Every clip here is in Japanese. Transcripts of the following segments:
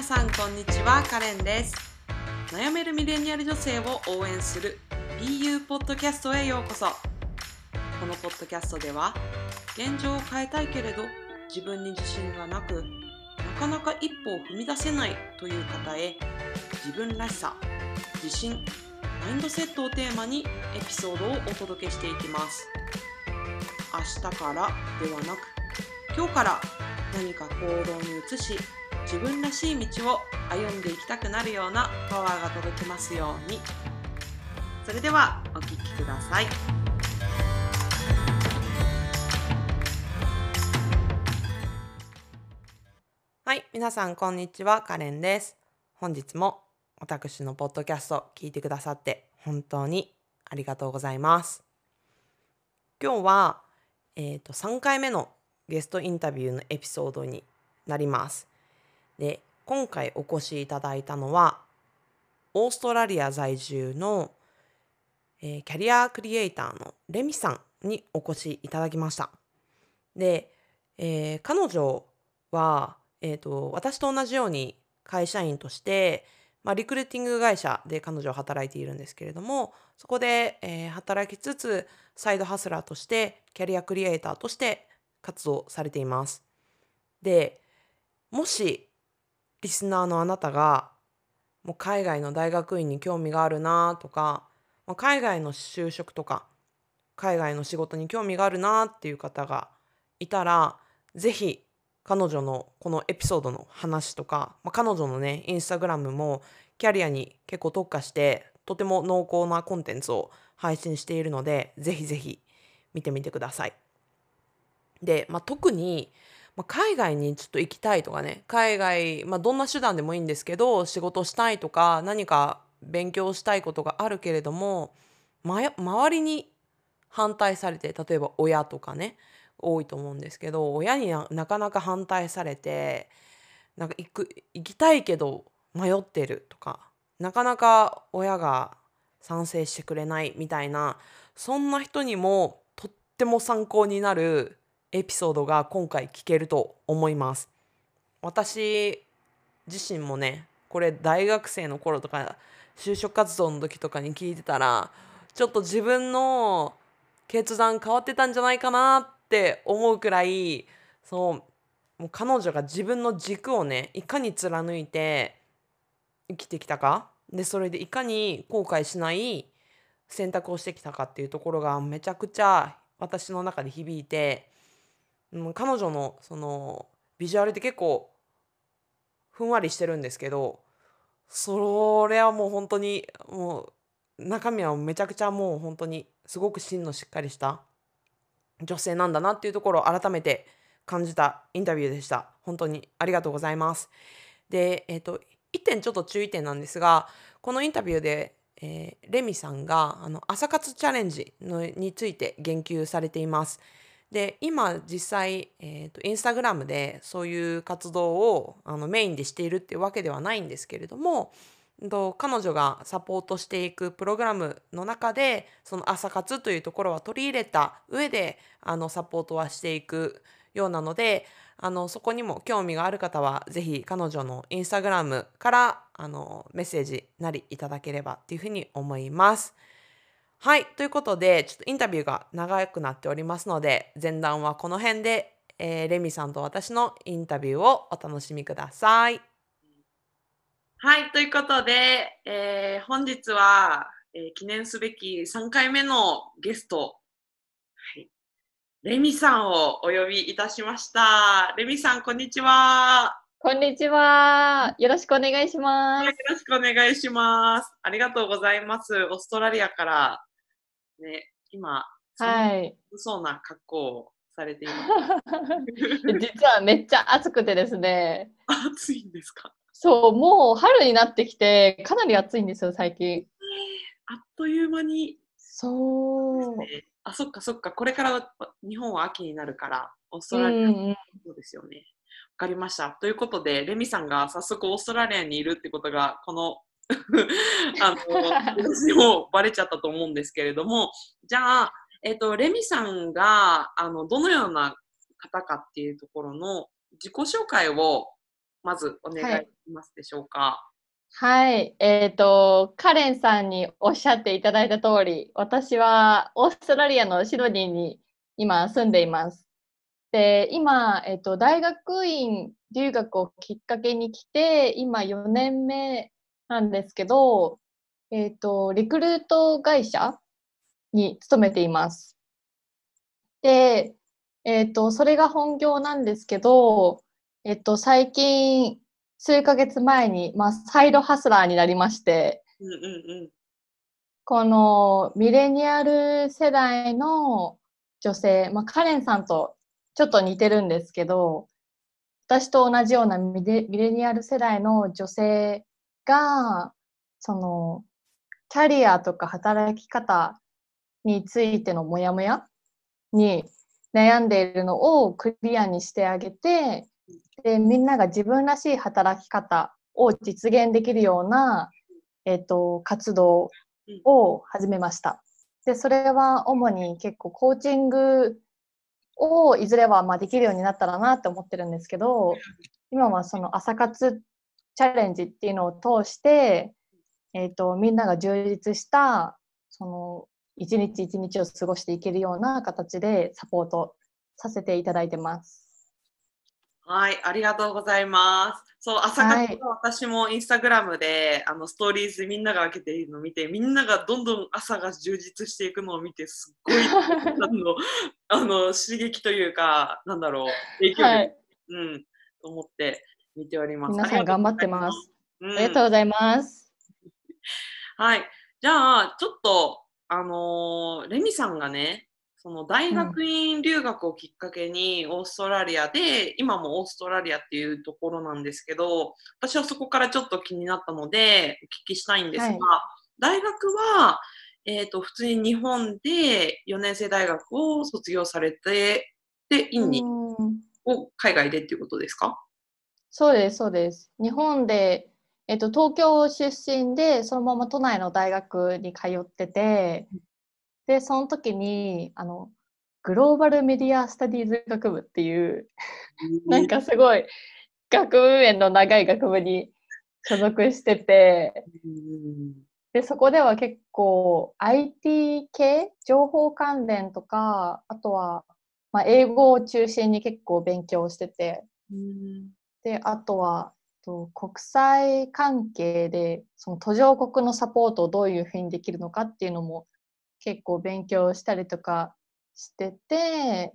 皆さんこんにちはカレンです。悩めるミレニアル女性を応援する BU ポッドキャストへようこそ。このポッドキャストでは現状を変えたいけれど自分に自信がなくなかなか一歩を踏み出せないという方へ自分らしさ自信マインドセットをテーマにエピソードをお届けしていきます。明日からではなく今日から何か行動に移し自分らしい道を歩んでいきたくなるようなパワーが届きますように。それではお聴きください。はい皆さんこんにちは。カレンです。本日も私のポッドキャスト聞いてくださって本当にありがとうございます。今日は、えーと、3回目のゲストインタビューのエピソードになります。で今回お越しいただいたのはオーストラリア在住の、えー、キャリアクリエイターのレミさんにお越しいただきました。で、えー、彼女は、えーと、私と同じように会社員として、まあ、リクルーティング会社で彼女は働いているんですけれどもそこで、えー、働きつつサイドハスラーとしてキャリアクリエイターとして活動されています。でもしリスナーのあなたがもう海外の大学院に興味があるなとか、まあ、海外の就職とか海外の仕事に興味があるなっていう方がいたら是非彼女のこのエピソードの話とか、まあ、彼女のねインスタグラムもキャリアに結構特化してとても濃厚なコンテンツを配信しているので是非是非見てみてください。で、まあ、特にまあ、海外にちょっと行きたいとかね海外、まあ、どんな手段でもいいんですけど仕事したいとか何か勉強したいことがあるけれども、ま、周りに反対されて例えば親とかね多いと思うんですけど親になかなか反対されてなんか行く行きたいけど迷ってるとかなかなか親が賛成してくれないみたいなそんな人にもとっても参考になるエピソードが今回聞けると思います。私自身もねこれ大学生の頃とか就職活動の時とかに聞いてたらちょっと自分の決断変わってたんじゃないかなって思うくらいそうもう彼女が自分の軸をねいかに貫いて生きてきたかでそれでいかに後悔しない選択をしてきたかっていうところがめちゃくちゃ私の中で響いてうん、彼女のそのビジュアルって結構ふんわりしてるんですけどそれはもう本当にもう中身はめちゃくちゃもう本当にすごく芯のしっかりした女性なんだなっていうところを改めて感じたインタビューでした。本当にありがとうございます。で、えっ、ー、と、1点ちょっと注意点なんですが、このインタビューで、えー、レミさんがあの朝活チャレンジのについて言及されています。で今実際、えーと、インスタグラムでそういう活動をあのメインでしているっていうわけではないんですけれどもと彼女がサポートしていくプログラムの中でその朝活というところは取り入れた上であのサポートはしていくようなのであのそこにも興味がある方は是非彼女のインスタグラムからあのメッセージなりいただければっていうふうに思います。はい。ということで、ちょっとインタビューが長くなっておりますので、前段はこの辺で、えー、レミさんと私のインタビューをお楽しみください。はい。ということで、えー、本日は、えー、記念すべき3回目のゲスト、はい、レミさんをお呼びいたしました。レミさん、こんにちは。こんにちは。よろしくお願いします。よろしくお願いします。ありがとうございます。オーストラリアからね、今、はい、そうな格好をされています。実はめっちゃ暑くてですね。暑いんですか？そう、もう春になってきて、かなり暑いんですよ、最近。あっという間に。そう。ね、あ、そっかそっか、これから日本は秋になるから、オーストラリア、そうですよね。わかりました。ということで、レミさんが早速オーストラリアにいるってことが、この あの私もバレちゃったと思うんですけれどもじゃあ、えっと、レミさんがあのどのような方かっていうところの自己紹介をまずお願いできますでしょうか。はい、えっ、と、カレンさんにおっしゃっていただいた通り、私はオーストラリアのシドニーに今住んでいます。で、今、えっ、と、大学院留学をきっかけに来て、今4年目なんですけど、えっ、と、リクルート会社に勤めています。で、えっ、と、それが本業なんですけど、えっ、と、最近、数ヶ月前に、まあ、サイドハスラーになりまして、うんうんうん。このミレニアル世代の女性、まあ、カレンさんとちょっと似てるんですけど、私と同じようなミレミレニアル世代の女性が、その、キャリアとか働き方についてのモヤモヤに悩んでいるのをクリアにしてあげて、で、みんなが自分らしい働き方を実現できるような、えっと、活動を始めました。で、それは主に結構コーチングをいずれはまあできるようになったらなって思ってるんですけど、今はその朝活チャレンジっていうのを通して、えっと、みんなが充実した、その、一日一日を過ごしていけるような形でサポートさせていただいてます。はい、ありがとうございます。そう、朝はい活は私もインスタグラムで、あのストーリーズみんなが開けているのを見て、みんながどんどん朝が充実していくのを見て、すっごい あのあの刺激というか、なんだろう、影響力、はい。うん、と思って見ております。皆さん頑張ってます。ありがとうございます。うんはい。じゃあ、ちょっと、あのーレミさんがね、その大学院留学をきっかけにオーストラリアで、今もオーストラリアっていうところなんですけど、私はそこからちょっと気になったので、お聞きしたいんですが、はい大学は、えっ、と、普通に日本で4年生大学を卒業されて、で、院に、うんを海外でっていうことですか？そうです、そうです。日本で、えっと、東京出身で、そのまま都内の大学に通ってて、で、その時に、あの、グローバルメディアスタディーズ学部っていう、なんかすごい学部面の長い学部に所属してて、うん。で、そこでは結構 IT 系、情報関連とか、あとは、まあ、英語を中心に結構勉強してて、うんで、あとは、と国際関係で、その途上国のサポートをどういうふうにできるのかっていうのも結構勉強したりとかしてて、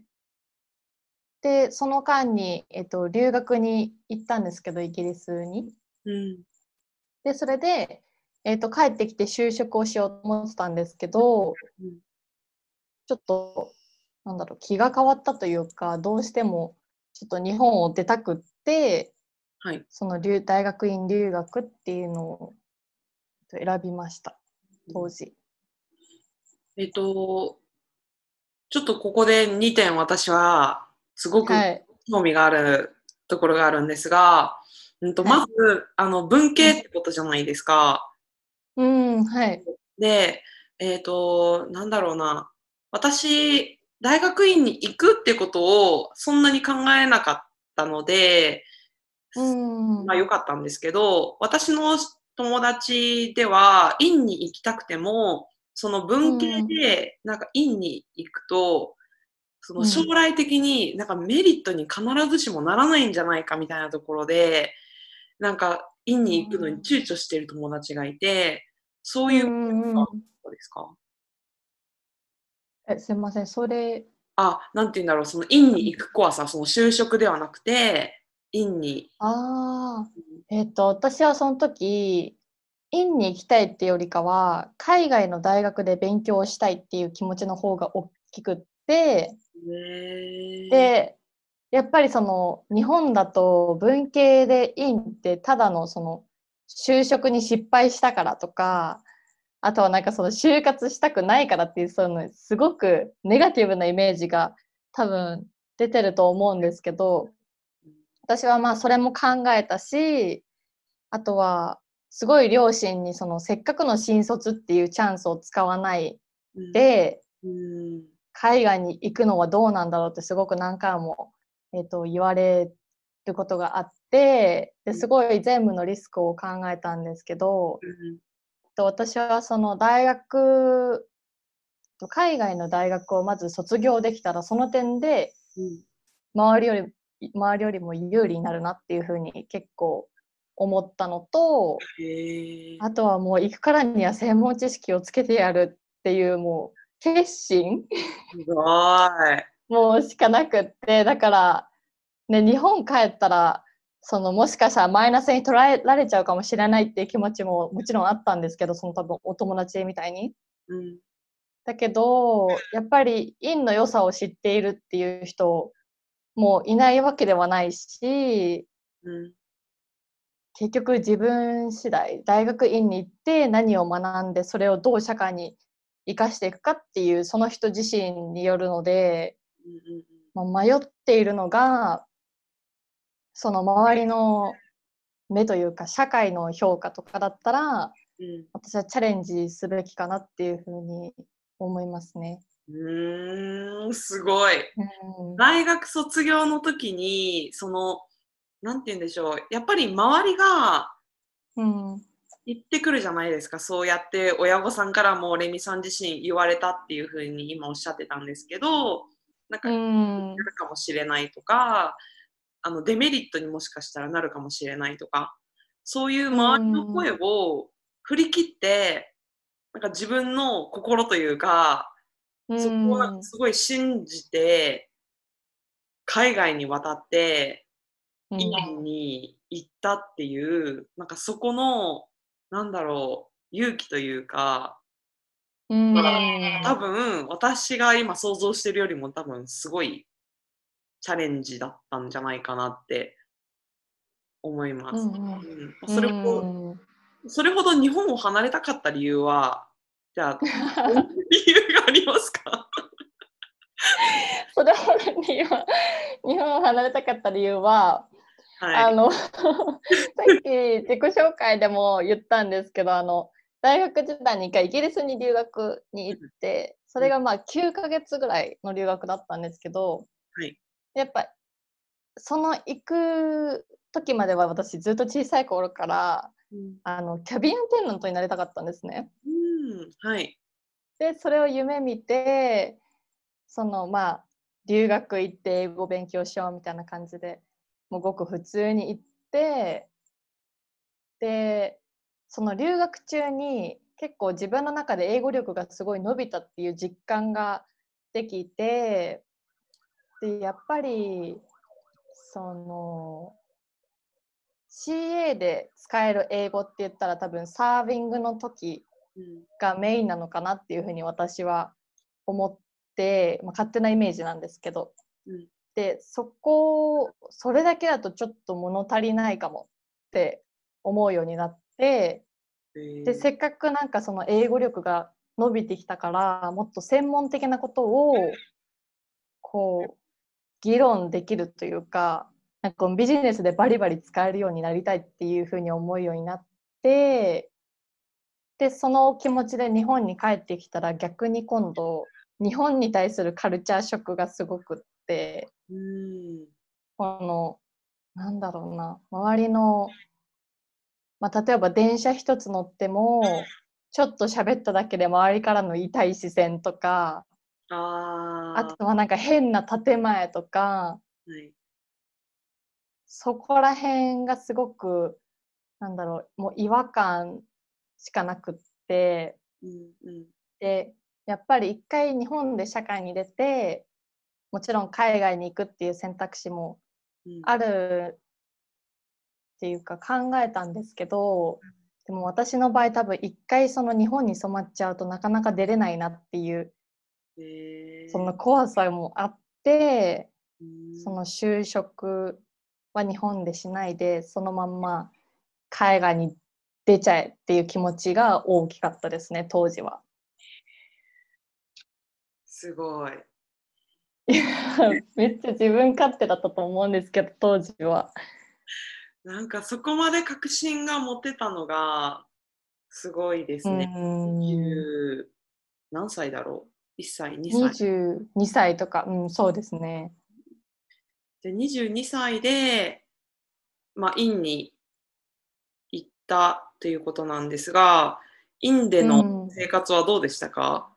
で、その間に、えっと、留学に行ったんですけど、イギリスに。うん。で、それで、えっと、帰ってきて就職をしようと思ってたんですけど、うん。ちょっと、なんだろう、気が変わったというか、どうしても、ちょっと日本を出たくって、はい。その留大学院留学っていうのを選びました、当時。えっと、ちょっとここで2点私はすごくはい。興味があるところがあるんですが、うんとはいまず、あの文系ってことじゃないですか。うん、はい。で、えっと、なんだろうな。私、大学院に行くってことをそんなに考えなかったので、うん。まあ良かったんですけど、私の友達では院に行きたくても、その文系でなんか院に行くと、その将来的になんかメリットに必ずしもならないんじゃないかみたいなところで、なんか院に行くのに躊躇している友達がいて、そういうことですか？え、すいません、それ、あ、なんて言うんだろう、その院に行く怖さ、その就職ではなくて、院に。ああ、えっと、私はその時、院に行きたいってよりかは、海外の大学で勉強したいっていう気持ちの方が大きくって、ねで、やっぱりその日本だと文系で院ってただのその就職に失敗したからとか、あとはなんかその就活したくないからっていうそのすごくネガティブなイメージが多分出てると思うんですけど、私はまあそれも考えたし、あとはすごい両親にそのせっかくの新卒っていうチャンスを使わないで、うん海外に行くのはどうなんだろうってすごく何回も、えー、と言われることがあってですごい全部のリスクを考えたんですけど、うんと私はその大学と海外の大学をまず卒業できたらその点でうん周りより周りよりも有利になるなっていうふうに結構思ったのとあとはもう行くからには専門知識をつけてやるっていうもう決心すごい。もうしかなくってだから、ね、日本帰ったらそのもしかしたらマイナスに捉えられちゃうかもしれないっていう気持ちももちろんあったんですけどその多分お友達みたいに。うん。だけどやっぱり陰の良さを知っているっていう人もいないわけではないしうん。結局自分次第大学院に行って何を学んでそれをどう社会に生かしていくかっていうその人自身によるので、まあ、迷っているのがその周りの目というか社会の評価とかだったらうん。私はチャレンジすべきかなっていうふうに思いますね。うーんすごい。うん。大学卒業の時にそのなんて言うんでしょう。やっぱり周りがうん。言ってくるじゃないですか。そうやって親御さんからもレミさん自身言われたっていうふうに今おっしゃってたんですけどなんかうなんるかもしれないとかあのデメリットにもしかしたらなるかもしれないとかそういう周りの声を振り切ってなんか自分の心というかそこをすごい信じて海外に渡ってうん。インに行ったっていうなんかそこのなんだろう勇気というかうん。多分私が今想像してるよりも多分すごいチャレンジだったんじゃないかなって思います。うんうん。うん。それほそれほど日本を離れたかった理由はじゃあ理由がありますか？それほどには日本を離れたかった理由は、はい。あのさっき自己紹介でも言ったんですけどあの大学時代に一回イギリスに留学に行ってそれがまあ9ヶ月ぐらいの留学だったんですけど、はいやっぱその行く時までは私ずっと小さい頃からうんあのキャビンアテンダントになりたかったんですね。うん、はい。でそれを夢見てそのまあ留学行って英語勉強しようみたいな感じでもうごく普通に行ってでその留学中に結構自分の中で英語力がすごい伸びたっていう実感ができてでやっぱりその CA で使える英語って言ったら多分サービングの時うん。がメインなのかなっていうふうに私は思って、まあ、勝手なイメージなんですけど、うん。でそこそれだけだとちょっと物足りないかもって思うようになってえー。でせっかくなんかその英語力が伸びてきたからもっと専門的なことをこう議論できるというかなんかこうビジネスでバリバリ使えるようになりたいっていうふうに思うようになってでその気持ちで日本に帰ってきたら逆に今度日本に対するカルチャーショックがすごくってこのなんだろうな周りの、まあ、例えば電車一つ乗ってもちょっと喋っただけで周りからの痛い視線とかあー。あとはなんか変な建前とかはい。そこら辺がすごくなんだろうもう違和感しかなくってうんうん。でやっぱり一回日本で社会に出てもちろん海外に行くっていう選択肢もうん。あるっていうか考えたんですけどでも私の場合多分一回その日本に染まっちゃうとなかなか出れないなっていうえーその怖さもあってうんその就職は日本でしないでそのまんま海外に出ちゃえっていう気持ちが大きかったですね当時は。すごい。めっちゃ自分勝手だったと思うんですけど当時は。なんかそこまで確信が持てたのがすごいですうね。ん20何歳だろう ?1 歳、2歳。22歳とか、うん、そうですね。で22歳でまあ、院に行ったということなんですが、院での生活はどうでしたか、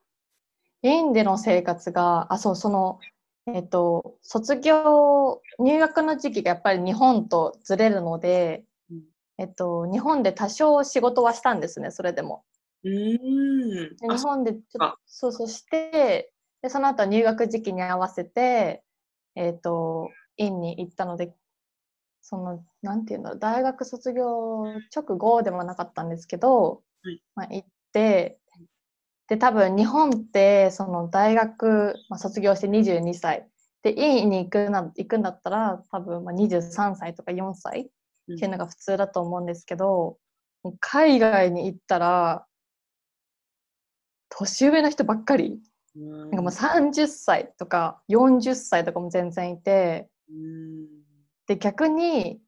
院での生活が、あ、そう、その、えっと、卒業、入学の時期がやっぱり日本とずれるので、うんえっと、日本で多少仕事はしたんですね、それでも。うーん。日本でちょっあと、そうそうして、で、その後入学時期に合わせて、えっと、院に行ったので、その、なんていうんだろう、大学卒業直後でもなかったんですけど、はい。まあ、行って、で、多分日本って、その大学、まあ、卒業して22歳、で、院に行くな行くんだったら、多分まあ23歳とか4歳っていうのが普通だと思うんですけど、もう海外に行ったら、年上の人ばっかり、うん。なんかもう30歳とか40歳とかも全然いて、うん。で、逆に、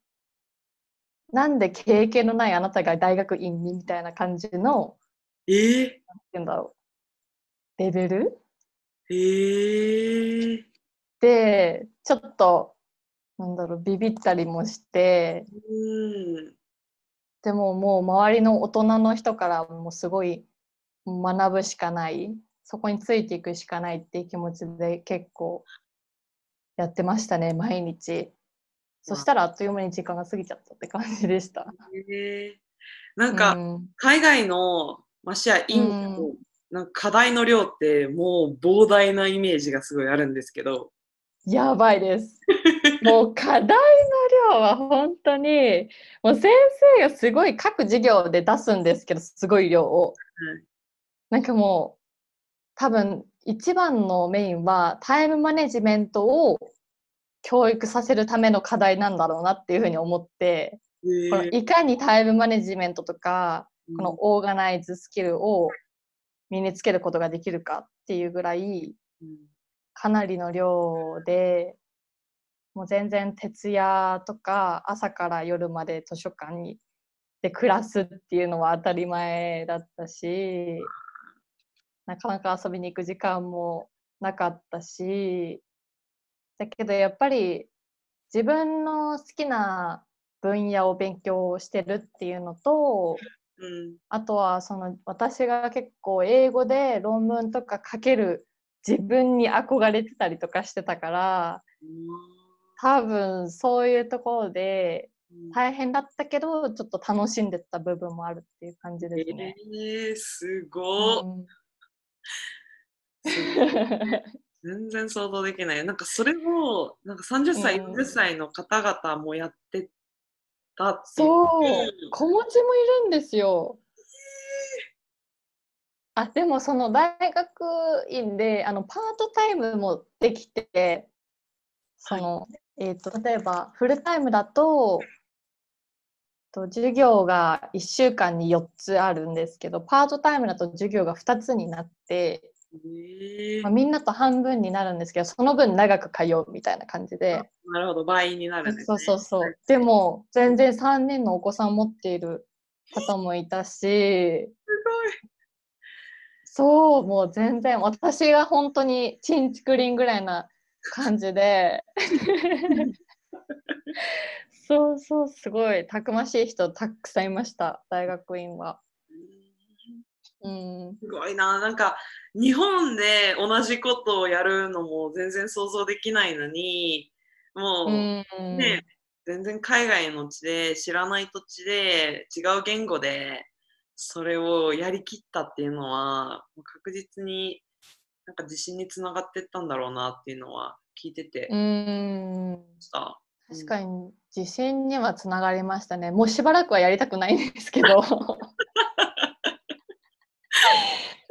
なんで経験のないあなたが大学院にみたいな感じの、えー、なんて言うんだろう、レベル？えー、で、ちょっと、なんだろう、ビビったりもして、うん。でももう周りの大人の人からもすごい学ぶしかない、そこについていくしかないっていう気持ちで結構やってましたね、毎日。そしたらあっという間に時間が過ぎちゃったって感じでした。えー、なんか、うん海外の、まあ、シェアインの、うんなんか課題の量ってもう膨大なイメージがすごいあるんですけど、やばいです。もう課題の量は本当に、もう先生がすごい各授業で出すんですけど、すごい量を。はいなんかもう、多分一番のメインはタイムマネジメントを教育させるための課題なんだろうなっていうふうに思って、えこのいかにタイムマネジメントとか、このオーガナイズスキルを身につけることができるかっていうぐらい、うんかなりの量で、もう全然徹夜とか朝から夜まで図書館にで暮らすっていうのは当たり前だったし、なかなか遊びに行く時間もなかったし、だけどやっぱり自分の好きな分野を勉強してるっていうのと、うん。あとはその私が結構英語で論文とか書ける自分に憧れてたりとかしてたから多分そういうところでうん。大変だったけどちょっと楽しんでた部分もあるっていう感じですね。えー、すごっ、うん 全然想像できない。なんかそれを、なんか30歳、うん。40歳の方々もやってたっていそう。うん子持ちもいるんですよ。あでもその大学院であのパートタイムもできてその、えー、と例えばフルタイムだとと授業が1週間に4つあるんですけどパートタイムだと授業が2つになって、えーまあ、みんなと半分になるんですけどその分長く通うみたいな感じで。なるほど、倍になるね。そうそうそう。でも、全然3人のお子さんを持っている方もいたし、すそう、もう全然、私が本当にチンチクリンぐらいな感じで、そうそう、すごい、たくましい人たくさんいました、大学院は。うん。すごいな。なんか、日本で同じことをやるのも全然想像できないのに、もう、うん。ね、全然海外の地で知らない土地で違う言語でそれをやりきったっていうのは確実になんか自信につながってったんだろうなっていうのは聞いててうん。確かに自信にはつながりましたね。もうしばらくはやりたくないんですけど。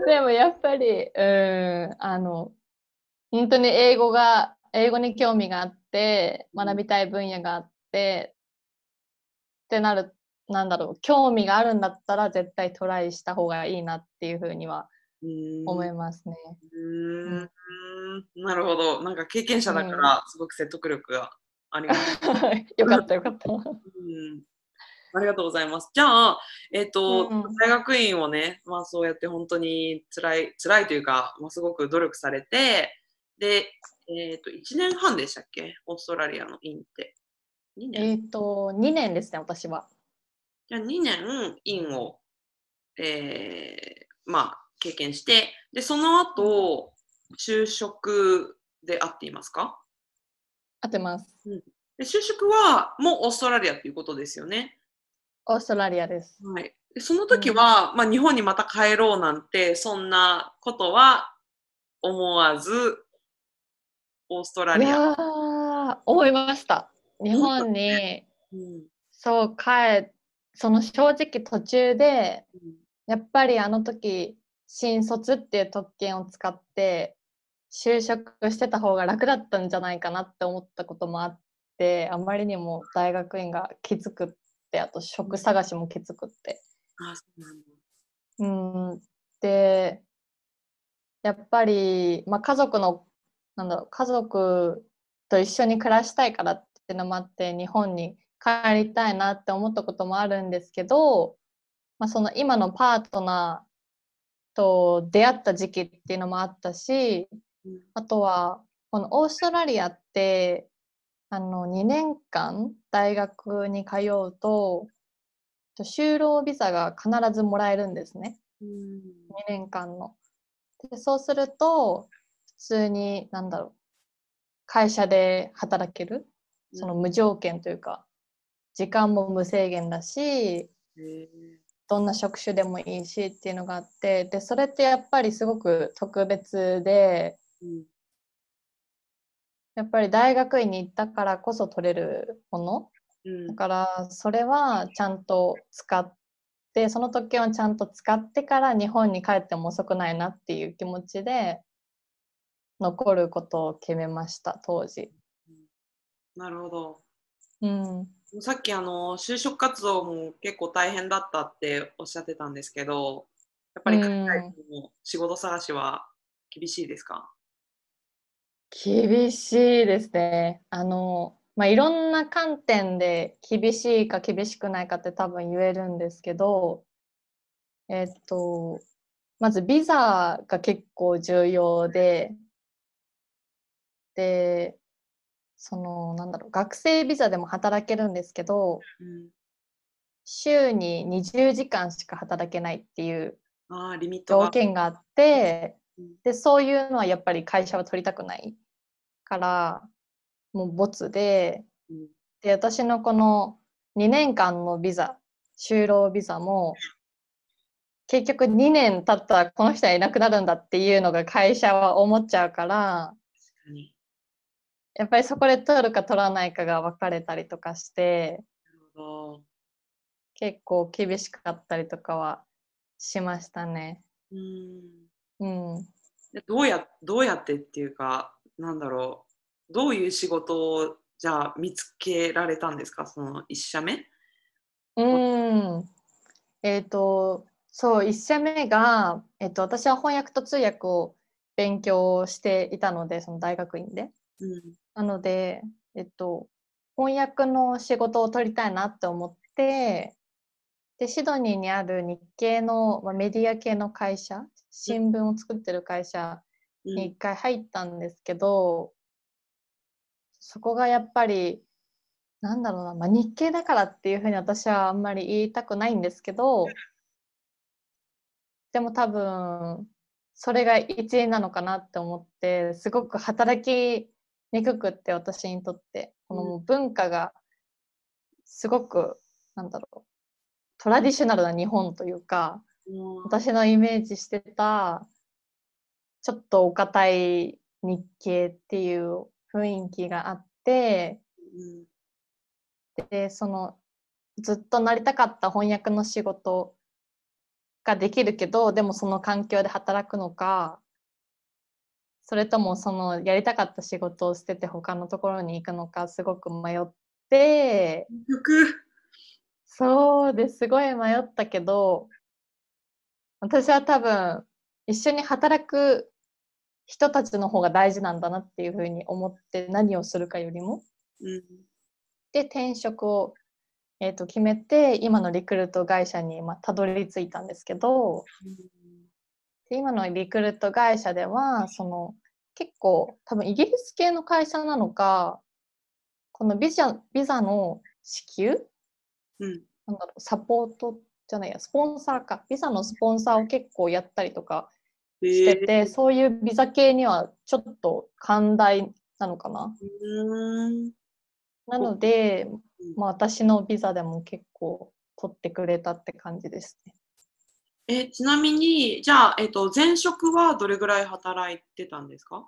でもやっぱり、うん、あの、本当に英語が、英語に興味があって、学びたい分野があって、ってなる、なんだろう、興味があるんだったら絶対トライした方がいいなっていうふうには思いますね。うーんなるほど。なんか経験者だからすごく説得力があります。よかったよかった。うんありがとうございます。じゃあ、えっ、と、うん大学院をね、まあそうやって本当に辛い、辛いというか、まあ、すごく努力されて、で、えっ、と、1年半でしたっけ？オーストラリアの院って。2年？えっ、と、2年ですね、私は。じゃあ2年院を、えーまあ、経験して、で、その後、就職であっていますか？合ってます。で就職はもうオーストラリアっていうことですよね。オーストラリアです。はい。でその時は、まあ、日本にまた帰ろうなんて、そんなことは思わず、オーストラリア。思いました。日本に、うんそう、帰その正直途中で、やっぱりあの時、新卒っていう特権を使って、就職してた方が楽だったんじゃないかなって思ったこともあって、あまりにも大学院がきつくって、あと職探しもきつくって。あ、そうなんだ。うん、で、やっぱり、まあ、家族の、なんだろう、家族と一緒に暮らしたいからっていうのもあって、日本に帰りたいなって思ったこともあるんですけど、まあ、その今のパートナーと出会った時期っていうのもあったし、うんあとは、このオーストラリアって、あの、2年間大学に通うと、就労ビザが必ずもらえるんですね。うん2年間の。でそうすると、普通に、なんだろう、会社で働ける、その無条件というか、時間も無制限だし、どんな職種でもいいしっていうのがあって、で、それってやっぱりすごく特別で、うんやっぱり大学院に行ったからこそ取れるもの？うん。だからそれはちゃんと使ってその特権をちゃんと使ってから日本に帰っても遅くないなっていう気持ちで残ることを決めました当時。なるほど。うん、さっきあの就職活動も結構大変だったっておっしゃってたんですけど、やっぱり海外でも仕事探しは厳しいですか、厳しいですね。あの、まあ、いろんな観点で厳しいか厳しくないかって多分言えるんですけど、えっと、まずビザが結構重要で、で、その、なんだろう、学生ビザでも働けるんですけど、うん週に20時間しか働けないっていう。条件があってうん、で、そういうのはやっぱり会社は取りたくないから、もう没で、うんで、私のこの2年間のビザ、就労ビザも、結局2年経ったらこの人はいなくなるんだっていうのが会社は思っちゃうから、やっぱりそこで取るか取らないかが分かれたりとかして。結構厳しかったりとかはしましたね。うんうん。でどうやどうやってっていうか、なんだろう、どういう仕事をじゃあ見つけられたんですか、その1社目？うん。えっ、と、そう、1社目が、えっ、と、私は翻訳と通訳を勉強していたので、その大学院で。うんなので、えっと、翻訳の仕事を取りたいなって思って、で、シドニーにある日系の、まあ、メディア系の会社、新聞を作ってる会社うんに一回入ったんですけど、そこがやっぱり、なんだろうな、まあ、日系だからっていうふうに私はあんまり言いたくないんですけど、でも多分、それが一因なのかなって思って、すごく働きにくくって、私にとって。この文化が、すごく、なんだろう、トラディショナルな日本というか、私のイメージしてたちょっとお堅い日系っていう雰囲気があってでそのずっとなりたかった翻訳の仕事ができるけどでもその環境で働くのかそれともそのやりたかった仕事を捨てて他のところに行くのかすごく迷ってそうですごい迷ったけど私は多分一緒に働く人たちの方が大事なんだなっていうふうに思って何をするかよりも。うんで転職を、えー、と決めて今のリクルート会社にまあたどり着いたんですけどで今のリクルート会社ではその結構多分イギリス系の会社なのかこのビザビザの支給うん。なんだろう、サポートじゃないや、スポンサーか。ビザのスポンサーを結構やったりとかしてて、えーそういうビザ系にはちょっと寛大なのかな。なので、うんまあ、私のビザでも結構取ってくれたって感じですね。え、ちなみに、じゃあ、えっと、前職はどれぐらい働いてたんですか？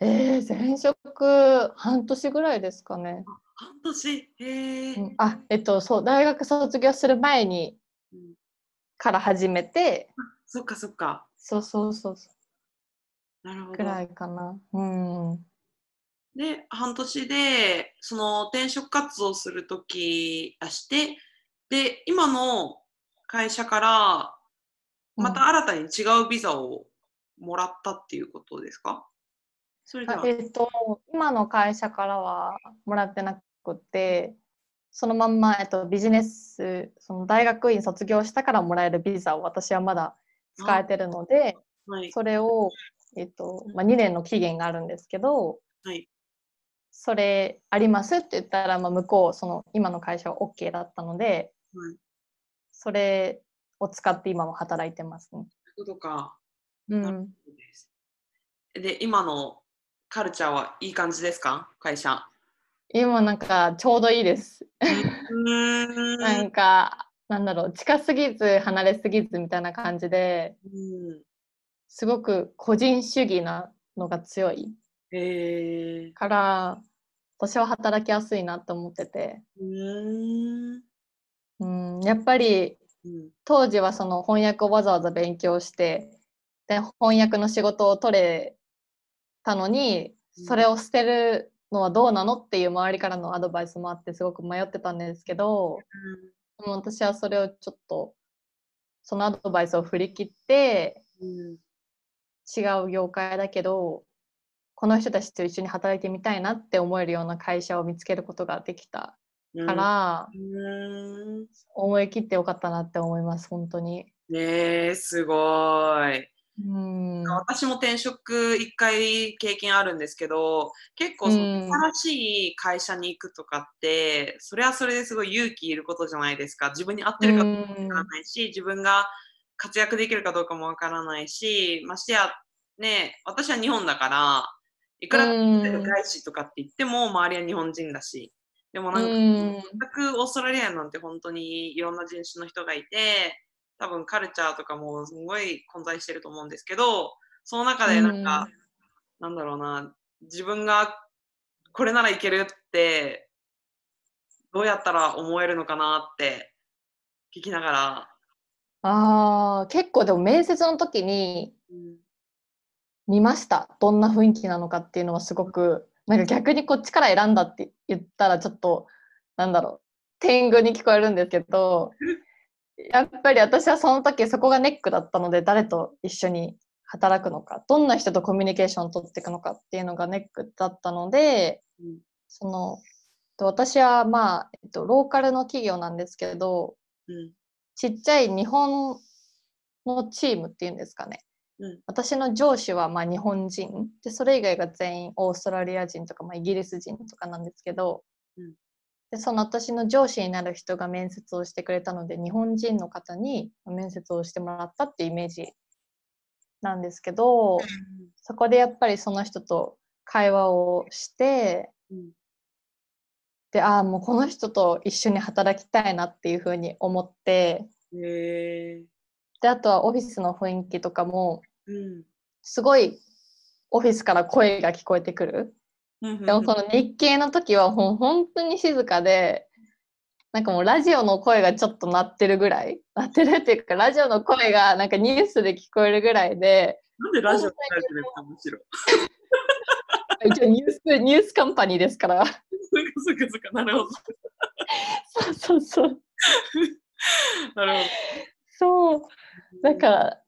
えー、前職半年ぐらいですかね。半年。へえ。うんあ、えっと、そう、大学卒業する前にうんから始めて、そっかそっか。そうそうそうそなるほう、ぐらど。いかな。うん。で、半年で、その転職活動するときあして、で、今の会社から、また新たに違うビザをもらったっていうことですか？それでは、あえっと、今の会社からはもらってなくて、そのまんま、えっと、ビジネス、その大学院卒業したからもらえるビザを私はまだ使えてるので、はい。それを、えっとまあ、2年の期限があるんですけど、はいそれありますって言ったら、まあ、向こう、その今の会社は OK だったので、はい。それを使って今も働いてますね。いうことか。うん。で、今のカルチャーはいい感じですか？会社。今なんかちょうどいいです。うなんんか、なんだろう、近すぎず離れすぎずみたいな感じで、うん。すごく個人主義なのが強いへえ。から、私は働きやすいなって思ってて、うーん。うん、やっぱりうん。当時はその翻訳をわざわざ勉強して、で、翻訳の仕事を取れたのに、うんそれを捨てるのはどうなのっていう周りからのアドバイスもあってすごく迷ってたんですけど、でも私はそれをちょっとそのアドバイスを振り切ってうん。違う業界だけどこの人たちと一緒に働いてみたいなって思えるような会社を見つけることができたうん。から、うーん。思い切ってよかったなって思います本当に。ねえ、すごい。うん。私も転職一回経験あるんですけど、結構新しい会社に行くとかって、それはそれですごい勇気いることじゃないですか。自分に合ってるかどうかわからないし、自分が活躍できるかどうかもわからないし、ましてや、ね、私は日本だから、いくらうん外資とかって言っても周りは日本人だし、でもなんか、うん。全くオーストラリアなんて本当にいろんな人種の人がいて、多分カルチャーとかもすごい混在してると思うんですけど、その中でなんか、なんだろうな、自分がこれならいけるって、どうやったら思えるのかなって聞きながら、ああ結構でも面接の時にうん見ました。どんな雰囲気なのかっていうのはすごくなんか逆にこっちから選んだって言ったらちょっとなんだろう天狗に聞こえるんですけどやっぱり私はその時そこがネックだったので誰と一緒に働くのかどんな人とコミュニケーションを取っていくのかっていうのがネックだったのでうんその私はまあ、えっと、ローカルの企業なんですけどうんちっちゃい日本のチームっていうんですかね。うん私の上司はま日本人。でそれ以外が全員オーストラリア人とか、まあ、イギリス人とかなんですけど、でその私の上司になる人が面接をしてくれたので日本人の方に面接をしてもらったっていうイメージなんですけどそこでやっぱりその人と会話をしてうん。でああもうこの人と一緒に働きたいなっていうふうに思ってであとはオフィスの雰囲気とかもうん。すごいオフィスから声が聞こえてくる。うんでもこの日系の時はほん本当に静かで、なんかもうラジオの声がちょっと鳴ってるぐらい、鳴ってるっていうか、ラジオの声がなんかニュースで聞こえるぐらいで、なんでラジオるんですか、むしろ。一応ニュース、ニュースカンパニーですから。そっかそっかそっか、なるほど。そうそうそう。なるほそう。ど。だから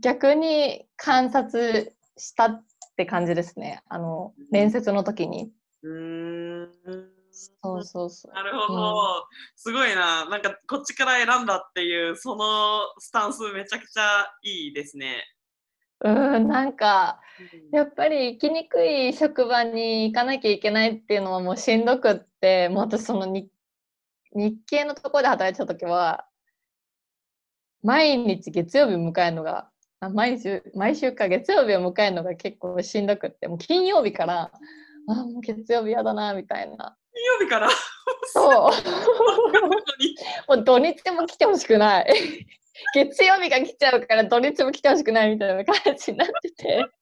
逆に観察したって感じですね。あの、面接の時に。うーん。そうそうそう。なるほど、すごいな。なんかこっちから選んだっていうそのスタンスめちゃくちゃいいですね。うん、なんか、やっぱり行きにくい職場に行かなきゃいけないっていうのはもうしんどくって、もう私その日日系のところで働いてた時は、毎日月曜日を迎えるのが、あ毎週、毎週か月曜日を迎えるのが結構しんどくって、もう金曜日から、あもう月曜日やだな、みたいな。金曜日から？そう。もう土日も来てほしくない。月曜日が来ちゃうから土日も来てほしくないみたいな感じになってて。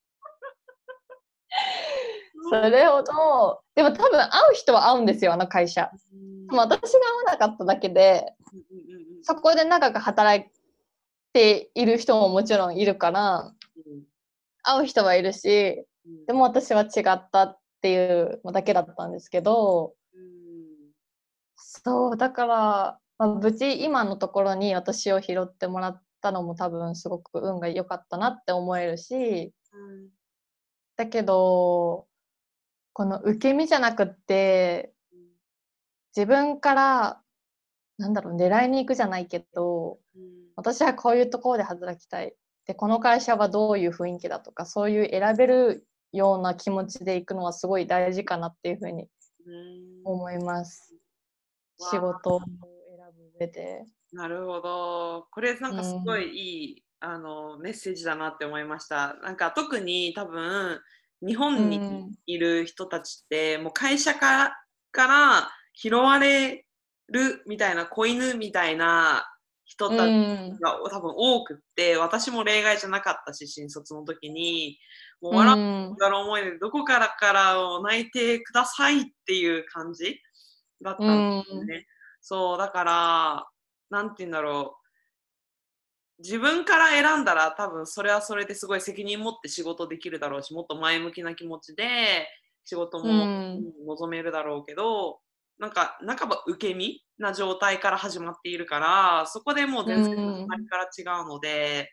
それほど、でも多分会う人は会うんですよ、あの会社。でも私が会わなかっただけで、そこで長く働いている人ももちろんいるから、会う人はいるし、うん。でも私は違ったっていうだけだったんですけど、うん。そう、だから、まあ、無事今のところに私を拾ってもらったのも多分すごく運が良かったなって思えるし、うん。だけど、この受け身じゃなくって、自分から、なんだろう、狙いに行くじゃないけど、うん私はこういうところで働きたい。で、この会社はどういう雰囲気だとか、そういう選べるような気持ちで行くのはすごい大事かなっていうふうにうん思います。仕事を選ぶ上で。なるほど。これなんかすごいいい、あのメッセージだなって思いました。なんか特に多分日本にうんいる人たちって、もう会社からから拾われるみたいな子犬みたいな人たちうん。が多分多くって、私も例外じゃなかったし新卒の時に。もう笑っうんだろう思いでどこからからを泣いてくださいっていう感じだったんですよね。そうだからなんて言うんだろう。自分から選んだら多分それはそれですごい責任持って仕事できるだろうしもっと前向きな気持ちで仕事もうん。望めるだろうけど、なんか半ば受け身な状態から始まっているからそこでもう全然うん始まりから違うので、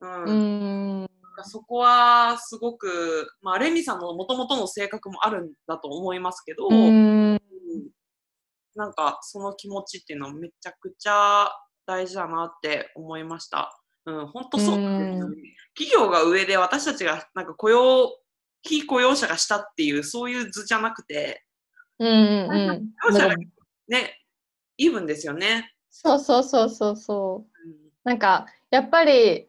うん。うん。そこはすごく、まあ、レミさんのもともとの性格もあるんだと思いますけど、うん。うんなんかその気持ちっていうのはめちゃくちゃ大事だなって思いました。うん、本当そうね。企業が上で私たちがなんか雇用、非雇用者が下っていうそういう図じゃなくて、うんうん雇用者がうんね、イーブンですよね。そうそうそうそうそう。うん。なんかやっぱり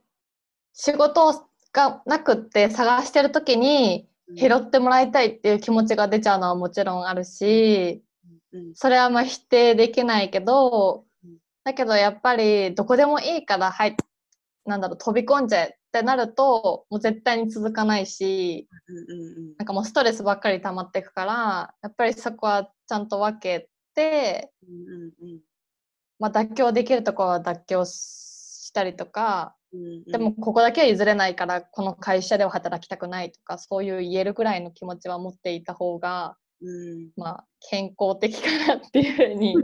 仕事がなくって探してる時に拾ってもらいたいっていう気持ちが出ちゃうのはもちろんあるしうんそれはまあ否定できないけどうん。だけどやっぱりどこでもいいからはいなんだろう飛び込んじゃえってなるともう絶対に続かないしなんかもうストレスばっかり溜まっていくからやっぱりそこはちゃんと分けまあ、妥協できるところは妥協したりとかうんうん。でもここだけは譲れないからこの会社では働きたくないとかそういう言えるぐらいの気持ちは持っていた方が、うん。まあ、健康的かなっていうふうに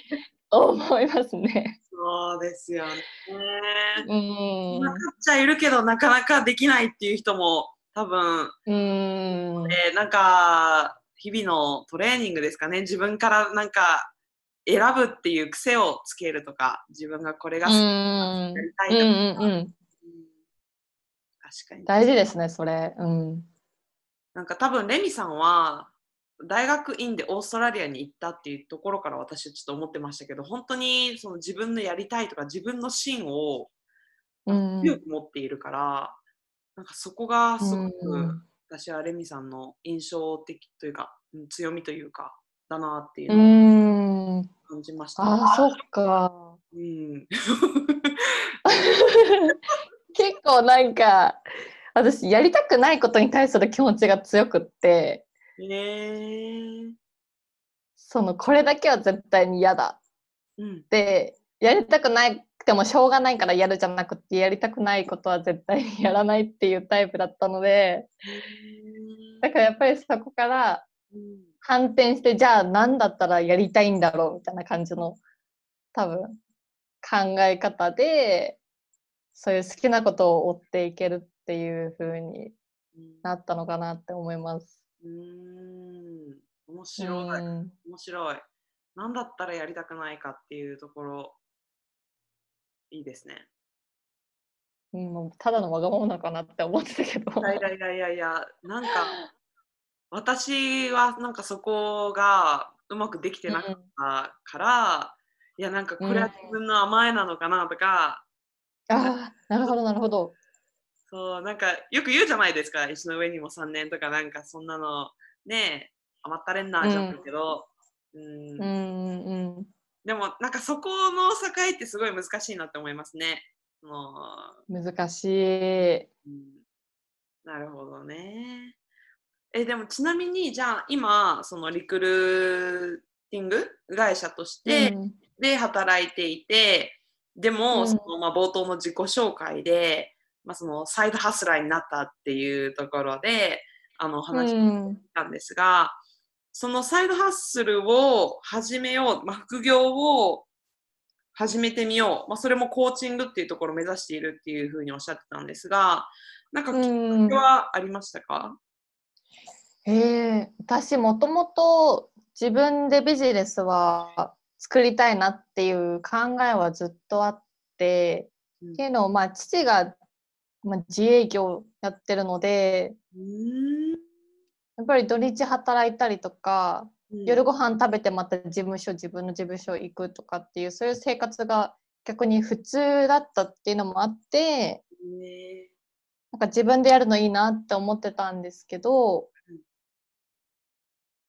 思いますね。そうですよね。うん。分かっちゃいるけどなかなかできないっていう人も多分、うん。えーなんか日々のトレーニングですかね。自分からなんか選ぶっていう癖をつけるとか自分がこれが好きうんやりたいとか、うんうんうん。うん。確かに。大事ですねそれ。うん。なんか多分レミさんは大学院でオーストラリアに行ったっていうところから私はちょっと思ってましたけど本当にその自分のやりたいとか自分の芯をうん強く持っているから、なんかそこがすごく、うん私はレミさんの印象的というかうん強みというかだなっていううのをん。感じました。あそっか。うん、結構なんか私やりたくないことに対する気持ちが強くって。えー。そのこれだけは絶対に嫌だ。うん。でやりたくなくてもしょうがないからやるじゃなくてやりたくないことは絶対にやらないっていうタイプだったのでだからやっぱりそこからうん反転してじゃあ何だったらやりたいんだろうみたいな感じの多分考え方でそういう好きなことを追っていけるっていう風になったのかなって思います。うん面白い、うん面白い。何だったらやりたくないかっていうところ、いいですね。うん、もうただのわがままなのかなって思ってたけど。いやいやいやいやなんか、私はなんかそこがうまくできてなかったから、いやなんかこれは自分の甘えなのかなとか、ああ、なるほど、なるほど。そう、なんかよく言うじゃないですか、石の上にも3年とかなんかそんなのね、甘ったれんなじゃないけど、うんうんうんうん。でもなんかそこの境ってすごい難しいなって思いますね。も難しい。う、うん、なるほどね。え、でもちなみにじゃあ今そのリクルーティング会社として、うんで働いていて、でも、うんそのまあ、冒頭の自己紹介で、まあ、そのサイドハスラーになったっていうところであの話をうんしたんですが、そのサイドハッスルを始めよう、まあ、副業を始めてみよう、まあ、それもコーチングっていうところを目指しているっていうふうにおっしゃってたんですが、なんかきっかけはありましたか、へえ私もともと自分でビジネスは作りたいなっていう考えはずっとあって、うん。っていうのをまあ父が、まあ、自営業やってるのでうーんやっぱり土日働いたりとかうん。夜ご飯食べてまた事務所自分の事務所行くとかっていうそういう生活が逆に普通だったっていうのもあってね。なんか自分でやるのいいなって思ってたんですけどうん。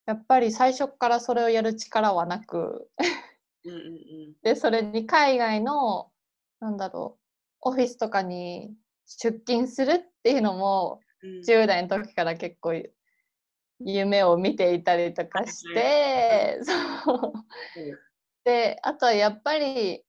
やっぱり最初からそれをやる力はなくうんでそれに海外のなんだろうオフィスとかに出勤するっていうのもうん。10代の時から結構夢を見ていたりとかして、そう。であとはやっぱり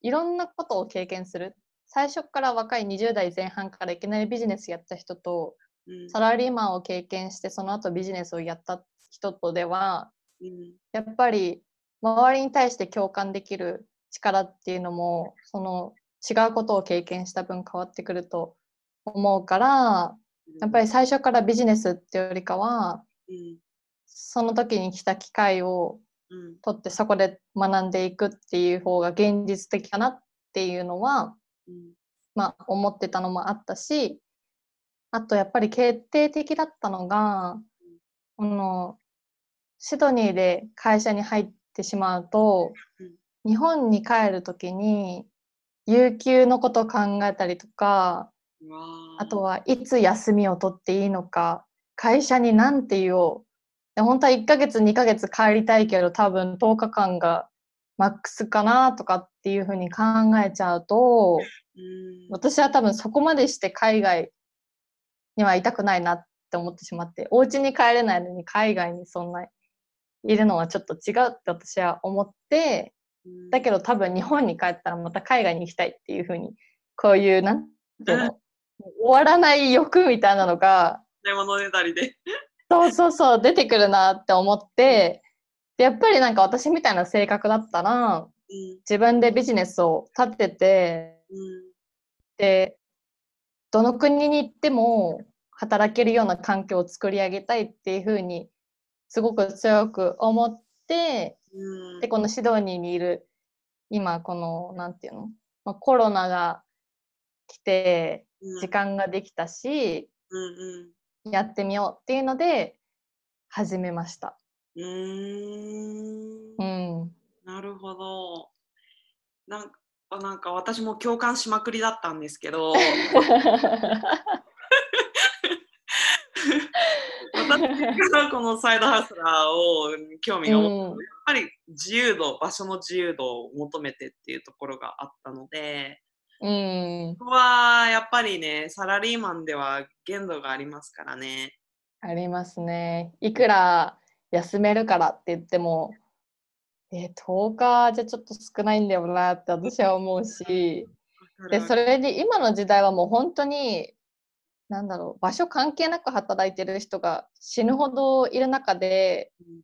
いろんなことを経験する。最初から若い20代前半からいきなりビジネスやった人とうん。サラリーマンを経験してその後ビジネスをやった人とではうん。やっぱり周りに対して共感できる力っていうのもその違うことを経験した分変わってくると思うからやっぱり最初からビジネスっていうよりかはうん。その時に来た機会をうん。取ってそこで学んでいくっていう方が現実的かなっていうのは、うん。まあ、思ってたのもあったしあとやっぱり決定的だったのがこのシドニーで会社に入ってしまうと日本に帰る時に有給のことを考えたりとかあとはいつ休みを取っていいのか会社に何て言おう。で本当は1ヶ月2ヶ月帰りたいけど多分10日間がマックスかなとかっていうふうに考えちゃうとうん。私は多分そこまでして海外にはいたくないなって思ってしまってお家に帰れないのに海外にそんないるのはちょっと違うって私は思ってうん。だけど多分日本に帰ったらまた海外に行きたいっていうふうにこういうなんていうの 終わらない欲みたいなのが買い物ねだりで。そうそうそう出てくるなって思ってでやっぱりなんか私みたいな性格だったらうん。自分でビジネスを立ててうん。でどの国に行っても働けるような環境を作り上げたいっていうふうにすごく強く思ってうん。でこのシドニーにいる今このなんていうの、まあ、コロナが来てうん。時間ができたし、うんやってみようっていうので始めました。うんうーん。うん、なるほど。なんかなんか私も共感しまくりだったんですけど。私がこのサイドハスラーを興味が持ったのは、うん。やっぱり自由度場所の自由度を求めてっていうところがあったのでうん、ここはやっぱりねサラリーマンでは限度がありますからね。ありますね。いくら休めるからって言っても、えー10日じゃちょっと少ないんだよなって私は思うし、でそれで今の時代はもう本当になんだろう場所関係なく働いてる人が死ぬほどいる中でうん。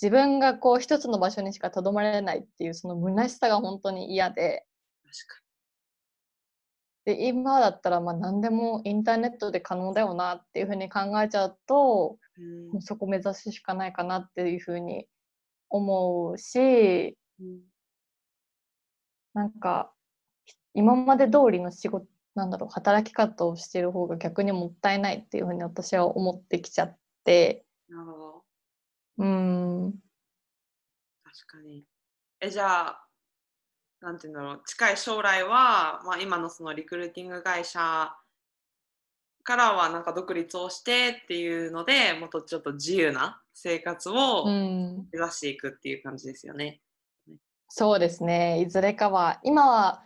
自分がこう一つの場所にしかとどまれないっていうその虚しさが本当に嫌で。確で今だったらまあ何でもインターネットで可能だよなっていうふうに考えちゃうとかにもうそこ目指すしかないかなっていうふうに思うしうんなんか今まで通りの仕事なんだろう働き方をしている方が逆にもったいないっていうふうに私は思ってきちゃってなるほど。うん確かに。え、じゃあ、なんていうんだろう、近い将来は、まあ、今のそのリクルーティング会社からはなんか独立をしてっていうのでもっとちょっと自由な生活をうん。目指していくっていう感じですよね。そうですね。いずれかは今は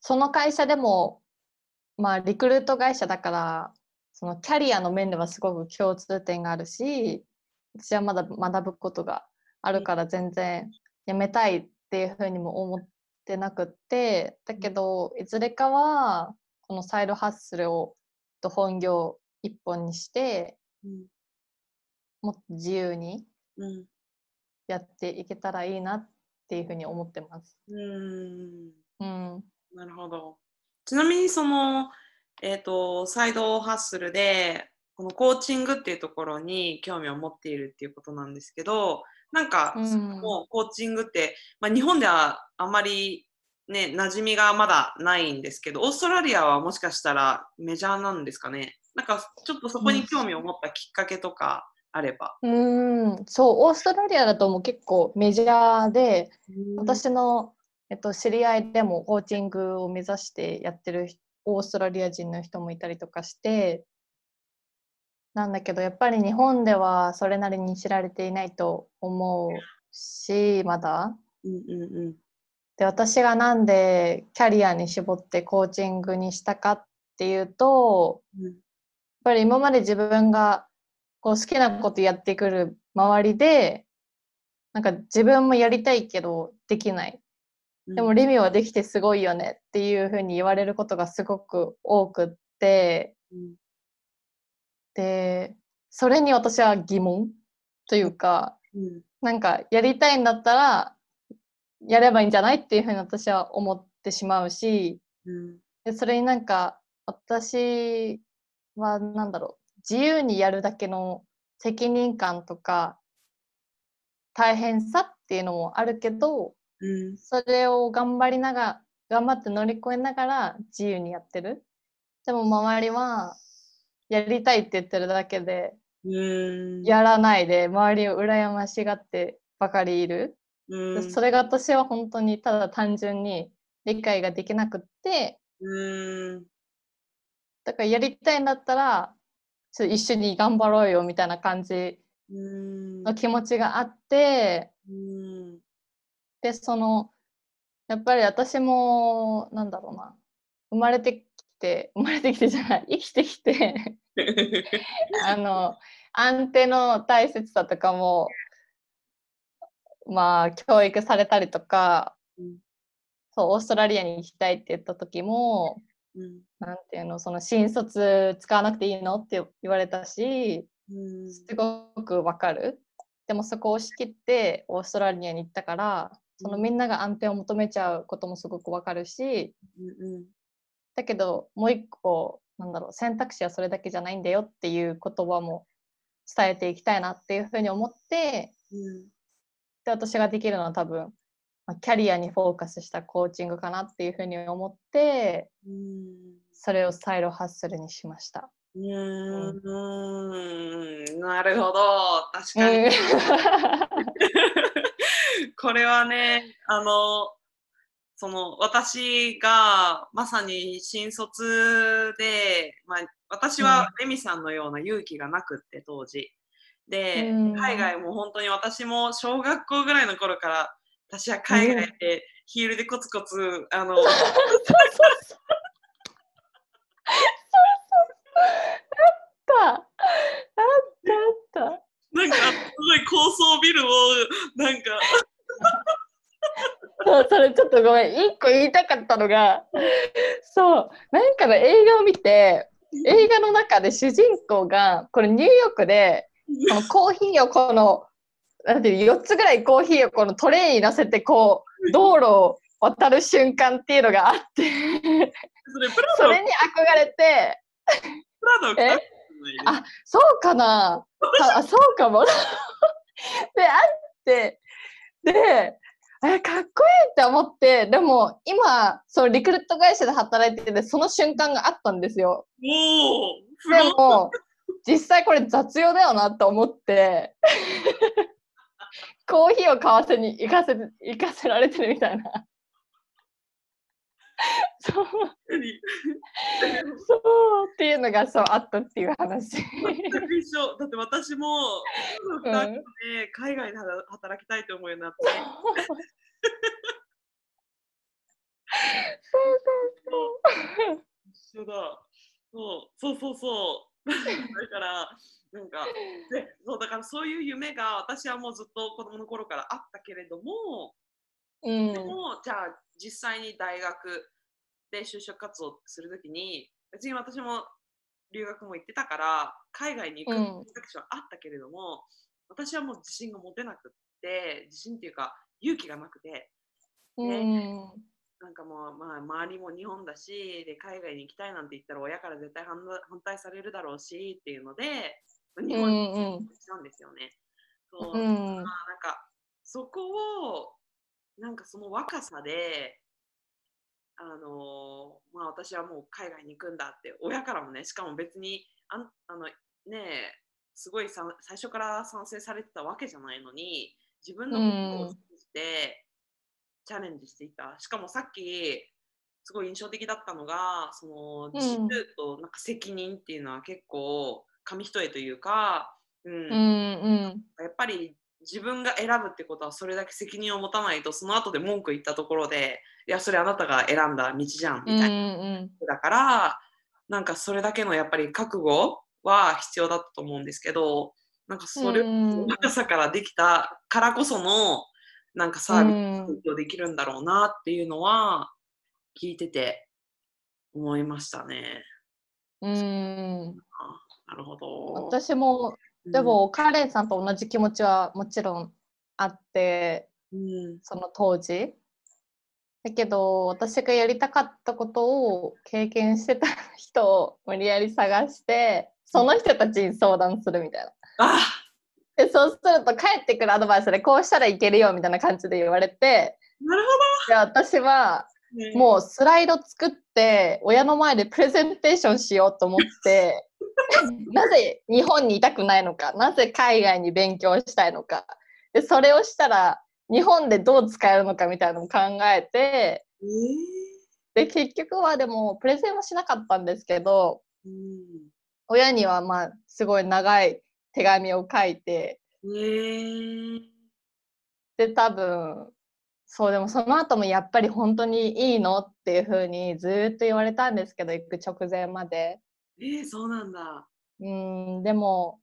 その会社でもまあリクルート会社だからそのキャリアの面ではすごく共通点があるし私はまだ学ぶことがあるから全然辞めたいっていうふうにも思ってなくってだけどいずれかはこのサイドハッスルをと本業一本にしてうん。もっと自由にうん。やっていけたらいいなっていうふうに思ってます。うん。うん。なるほど。ちなみにその、えっとサイドハッスルでこのコーチングっていうところに興味を持っているっていうことなんですけどなんか、うん。もうコーチングって、まあ、日本ではあまりね馴染みがまだないんですけどオーストラリアはもしかしたらメジャーなんですかねなんかちょっとそこに興味を持ったきっかけとかあれば。うーん、そう、オーストラリアだともう結構メジャーで、私の、えっと、知り合いでもコーチングを目指してやってる人オーストラリア人の人もいたりとかして、なんだけど、やっぱり日本ではそれなりに知られていないと思うし、まだ。うんうんうんで、私がなんでキャリアに絞ってコーチングにしたかっていうと、うん。やっぱり今まで自分がこう好きなことやってくる周りでなんか自分もやりたいけどできない。うん。でもリミはできてすごいよねっていうふうに言われることがすごく多くってうん。でそれに私は疑問というかうん。なんかやりたいんだったらやればいいんじゃないっていうふうに私は思ってしまうしうん。でそれになんか私はなんだろう自由にやるだけの責任感とか大変さっていうのもあるけどうん。それを頑張りながら頑張って乗り越えながら自由にやってる。でも周りはやりたいって言ってるだけでうん。やらないで周りを羨ましがってばかりいる。でうん。それが私は本当にただ単純に理解ができなくって。うん。だからやりたいんだったらちょっと一緒に頑張ろうよみたいな感じうん。の気持ちがあって。うん。でそのやっぱり私もなんだろうな。生まれてきて生まれてきてじゃない。生きてきて。あの安定の大切さとかもまあ教育されたりとか、うん。そうオーストラリアに行きたいって言った時もうん。なんていうのその新卒使わなくていいのって言われたしうん。すごくわかる。でもそこを押し切ってオーストラリアに行ったからそのみんなが安定を求めちゃうこともすごくわかるしうん。だけどもう一個なんだろう選択肢はそれだけじゃないんだよっていう言葉も伝えていきたいなっていうふうに思ってうんで私ができるのは多分まあキャリアにフォーカスしたコーチングかなっていうふうに思ってうん。それをサイドハッスルにしました。うーん。なるほど。確かに、うん。これはねあのその私がまさに新卒で、まあ、私はレミさんのような勇気がなくって当時で、うん。海外も本当に私も小学校ぐらいの頃から私は海外でヒールでコツコツあのあったあったあった。なんかすごい高層ビルをなんか。そうそれちょっとごめん。一個言いたかったのがそうなんかの映画を見て映画の中で主人公がこれニューヨークで コーヒーをこのなんていう4つぐらいコーヒーをこのトレイに乗せてこう道路を渡る瞬間っていうのがあって。それに憧れて。え？あそうかな。ああそうかも。であって。でえ、かっこいいって思って、でも今、そう、リクルート会社で働いてて、その瞬間があったんですよ。でも、実際これ雑用だよなと思って、コーヒーを買わせに行かせ、行かせられてるみたいな。そう、そうっていうのがそうあったっていう話。全く一緒。だって私もうん。海外で働働きたいと思うようになって、一緒だ。そうそうそうそうだからなんかでそうだからそういう夢が私はもうずっと子供の頃からあったけれども、うん。でもじゃあ実際に大学で就職活動するときに別に私も留学も行ってたから海外に行くうん。選択肢はあったけれども、私はもう自信が持てなくって自信っていうか勇気がなくて。うんなんかもう、まあ、周りも日本だしで海外に行きたいなんて言ったら親から絶対反反対されるだろうしっていうので日本にたんですよね。そう。うんまあ、なんかそこをなんかその若さであのまあ私はもう海外に行くんだって親からもねしかも別にあんあのねえすごいさ最初から賛成されてたわけじゃないのに自分のことをチャレンジしていた。しかもさっきすごい印象的だったのがその自由となんか責任っていうのは結構紙一重というか、うん。うんうん。やっぱり自分が選ぶってことはそれだけ責任を持たないとその後で文句言ったところでいやそれあなたが選んだ道じゃんみうんたいな、だからなんかそれだけのやっぱり覚悟は必要だったと思うんですけどなんかそれをうん 若さからできたからこそのなんかサービスできるんだろうなっていうのは聞いてて思いましたね。うん。なるほど。私もでも、カレンさんと同じ気持ちはもちろんあってうん、その当時。だけど私がやりたかったことを経験してた人を無理やり探してその人たちに相談するみたいな。あでそうすると帰ってくるアドバイスでこうしたらいけるよみたいな感じで言われてなるで私は。もうスライド作って親の前でプレゼンテーションしようと思って なぜ日本にいたくないのかなぜ海外に勉強したいのか。でそれをしたら日本でどう使えるのかみたいなのも考えてえー。で結局はでもプレゼンはしなかったんですけどうん。親にはまあすごい長い手紙を書いてえーで多分そうでもその後もやっぱり本当にいいのっていう風にずーっと言われたんですけど行く直前まで。えー、そうなんだ。うんでも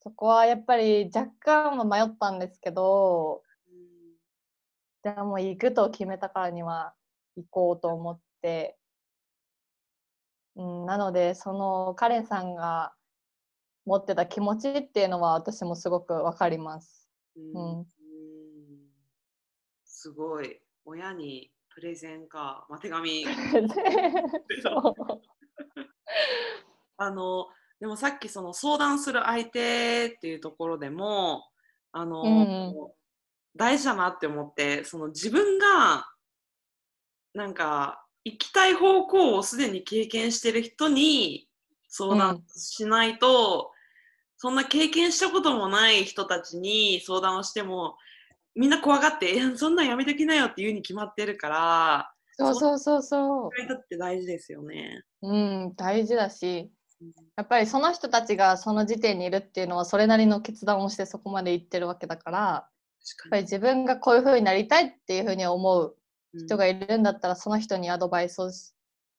そこはやっぱり若干は迷ったんですけどうんでも行くと決めたからには行こうと思って、うん、なのでそのカレンさんが持ってた気持ちっていうのは私もすごくわかります。うんうんすごい。親にプレゼンか、まあ、手紙。あの、でもさっきその相談する相手っていうところでも、あの、うん大事だなって思って、その自分がなんか行きたい方向をすでに経験してる人に相談しないと、そんな経験したこともない人たちに相談をしてもみんな怖がって「えそんなんやめときなよ」って言うに決まってるからそうそうそうそ意外とって大事ですよね。う、うん、大事だしうん。やっぱりその人たちがその時点にいるっていうのはそれなりの決断をしてそこまで行ってるわけだからやっぱり自分がこういう風になりたいっていう風に思ううん。人がいるんだったらその人にアドバイスをし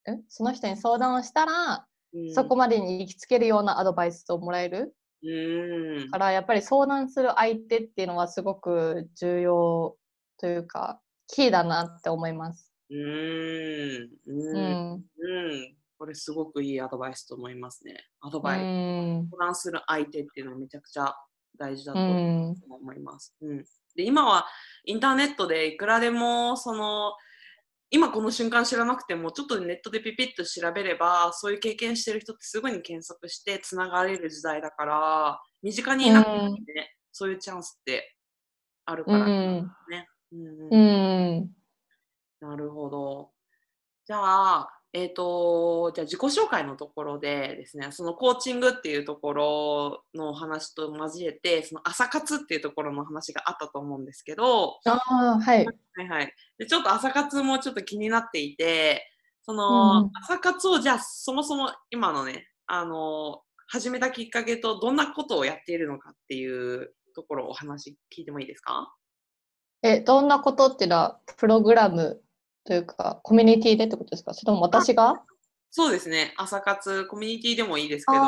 んその人に相談をしたら、うん。そこまでに行きつけるようなアドバイスをもらえるうん。からやっぱり相談する相手っていうのはすごく重要というかキーだなって思います。うん。ううん。んうん。これすごくいいアドバイスと思いますね。アドうバイス、ん。相談する相手っていうのはめちゃくちゃ大事だとうん。思います。うん、で今はインターネットでいくらでもその今この瞬間知らなくてもちょっとネットでピピッと調べればそういう経験してる人ってすぐに検索してつながれる時代だから身近にいなくてもね、そういうチャンスってあるから、うんね。うんうんうん。なるほど。じゃあ、えっ、と、じゃあ自己紹介のところでですね、そのコーチングっていうところの話と交えて、その朝活っていうところの話があったと思うんですけど、ああ、はい。はいはい。で、ちょっと朝活もちょっと気になっていて、そうんの、うん朝活をじゃあそもそも今のね、あの、始めたきっかけとどんなことをやっているのかっていうところをお話聞いてもいいですか？え、どんなことっていうのは、プログラムというか、コミュニティでってことですか？それとも私が？そうですね、朝活、コミュニティでもいいですけど、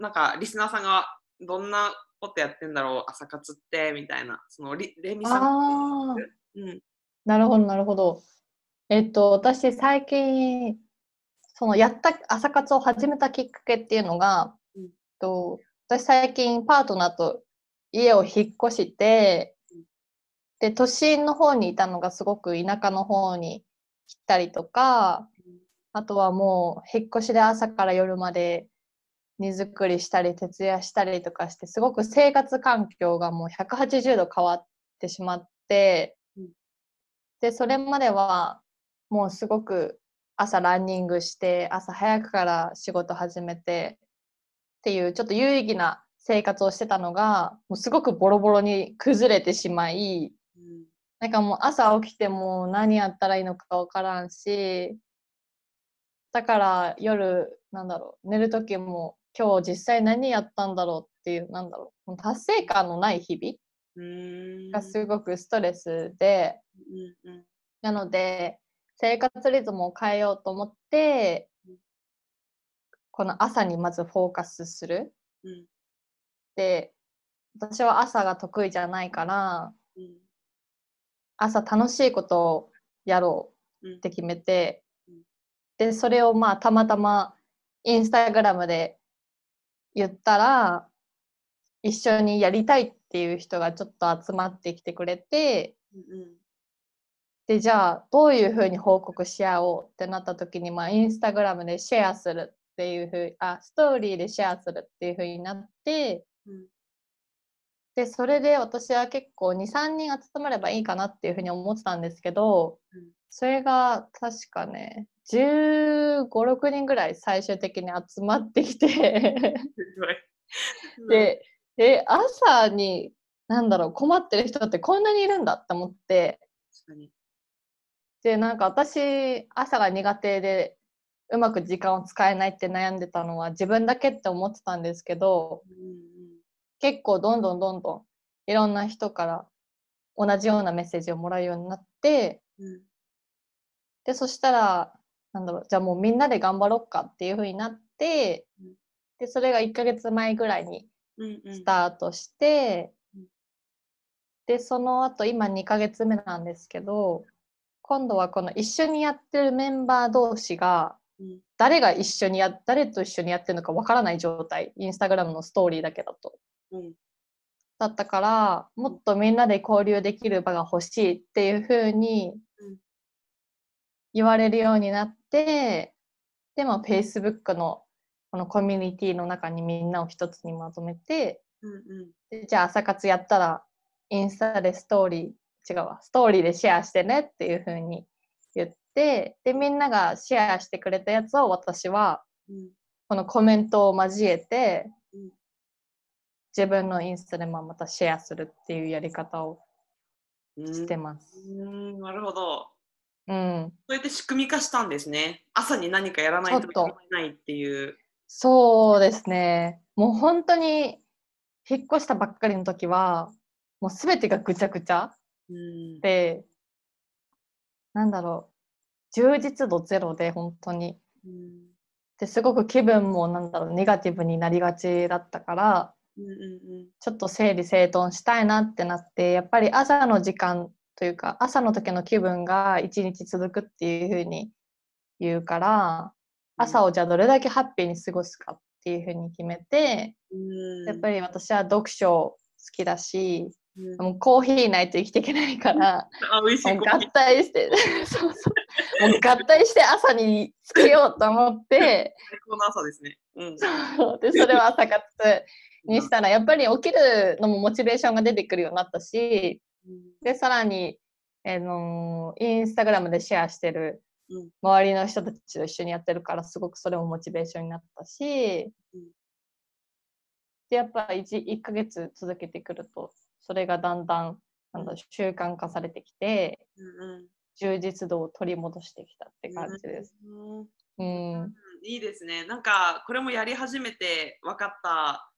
なんかリスナーさんがどんなことやってんだろう朝活ってみたいなそのリレミあ、さん。うん。なるほど、なるほど。えっと、私、最近、そのやった朝活を始めたきっかけっていうのが、うん。と私、最近、パートナーと家を引っ越してうん、で、都心の方にいたのがすごく田舎の方に来たりとか、あとはもう引っ越しで朝から夜まで荷造りしたり徹夜したりとかしてすごく生活環境がもう180度変わってしまってうん。でそれまではもうすごく朝ランニングして朝早くから仕事始めてっていうちょっと有意義な生活をしてたのがもうすごくボロボロに崩れてしまいうんなんかもう朝起きても何やったらいいのかわからんし、だから夜、なんだろう、寝る時も今日実際何やったんだろうっていう、なんだろう、達成感のない日々がすごくストレスで、なので生活リズムを変えようと思ってうん、この朝にまずフォーカスする。うん。で、私は朝が得意じゃないから、うん朝楽しいことをやろううん。って決めてうん、で、それをまあたまたまインスタグラムで言ったら、一緒にやりたいっていう人がちょっと集まってきてくれて、うんで、じゃあどういうふうに報告し合おうってなった時に、まあインスタグラムでシェアするっていうふう、あ、ストーリーでシェアするっていうふうになって、うんで、それで私は結構2、3人集まればいいかなっていうふうに思ってたんですけど、うん。それが確かね、15、6人ぐらい最終的に集まってきて、で、え、朝に、なんだろう、困ってる人ってこんなにいるんだって思って、で、なんか私、朝が苦手で、うまく時間を使えないって悩んでたのは自分だけって思ってたんですけど、うん結構どんどんどんどんいろんな人から同じようなメッセージをもらうようになって、うん。で、そしたら、なんだろう、じゃあもうみんなで頑張ろうかっていう風になってうん、で、それが1ヶ月前ぐらいにうんうん。スタートしてうん、で、その後今2ヶ月目なんですけど、今度はこの一緒にやってるメンバー同士が、うん。誰が一緒にや、誰と一緒にやってるのかわからない状態、インスタグラムのストーリーだけだと。うん。だったから、もっとみんなで交流できる場が欲しいっていう風にうん。言われるようになって、でも Facebook のこのコミュニティの中にみんなを一つにまとめて、うんうん。でじゃあ朝活やったらインスタでストーリー、違うわ、ストーリーでシェアしてねっていう風に言って、で、みんながシェアしてくれたやつを私はうん。このコメントを交えてうん自分のインスタでまあまたシェアするっていうやり方をうんしてます。うんなるほどうん。そうやって仕組み化したんですね朝に何かやらないといないっていうそうですね。もう本当に引っ越したばっかりの時は、もうすべてがぐちゃぐちゃうんで、なんだろう、充実度ゼロで本当に。うんですごく気分もなんだろう、ネガティブになりがちだったから、ちょっと整理整頓したいなってなって、やっぱり朝の時間というか、朝の時の気分が一日続くっていうふうに言うから、朝をじゃあどれだけハッピーに過ごすかっていうふうに決めて、うんやっぱり私は読書好きだし、うん。もうコーヒーないと生きていけないから、う合コーヒー。体して、そうそう、もう合体して朝につけようと思って、最高の朝ですね。うん。そう。でそれを朝活にしたら、やっぱり起きるのもモチベーションが出てくるようになったし、で、さらに、あのインスタグラムでシェアしてるうん周りの人たちと一緒にやってるから、すごくそれもモチベーションになったし、うんで、やっぱ 1, 1ヶ月続けてくると、それがだんだんなんだ習慣化されてきて、充実度を取り戻してきたって感じです。うんうん。いいですね。なんかこれもやり始めて分かった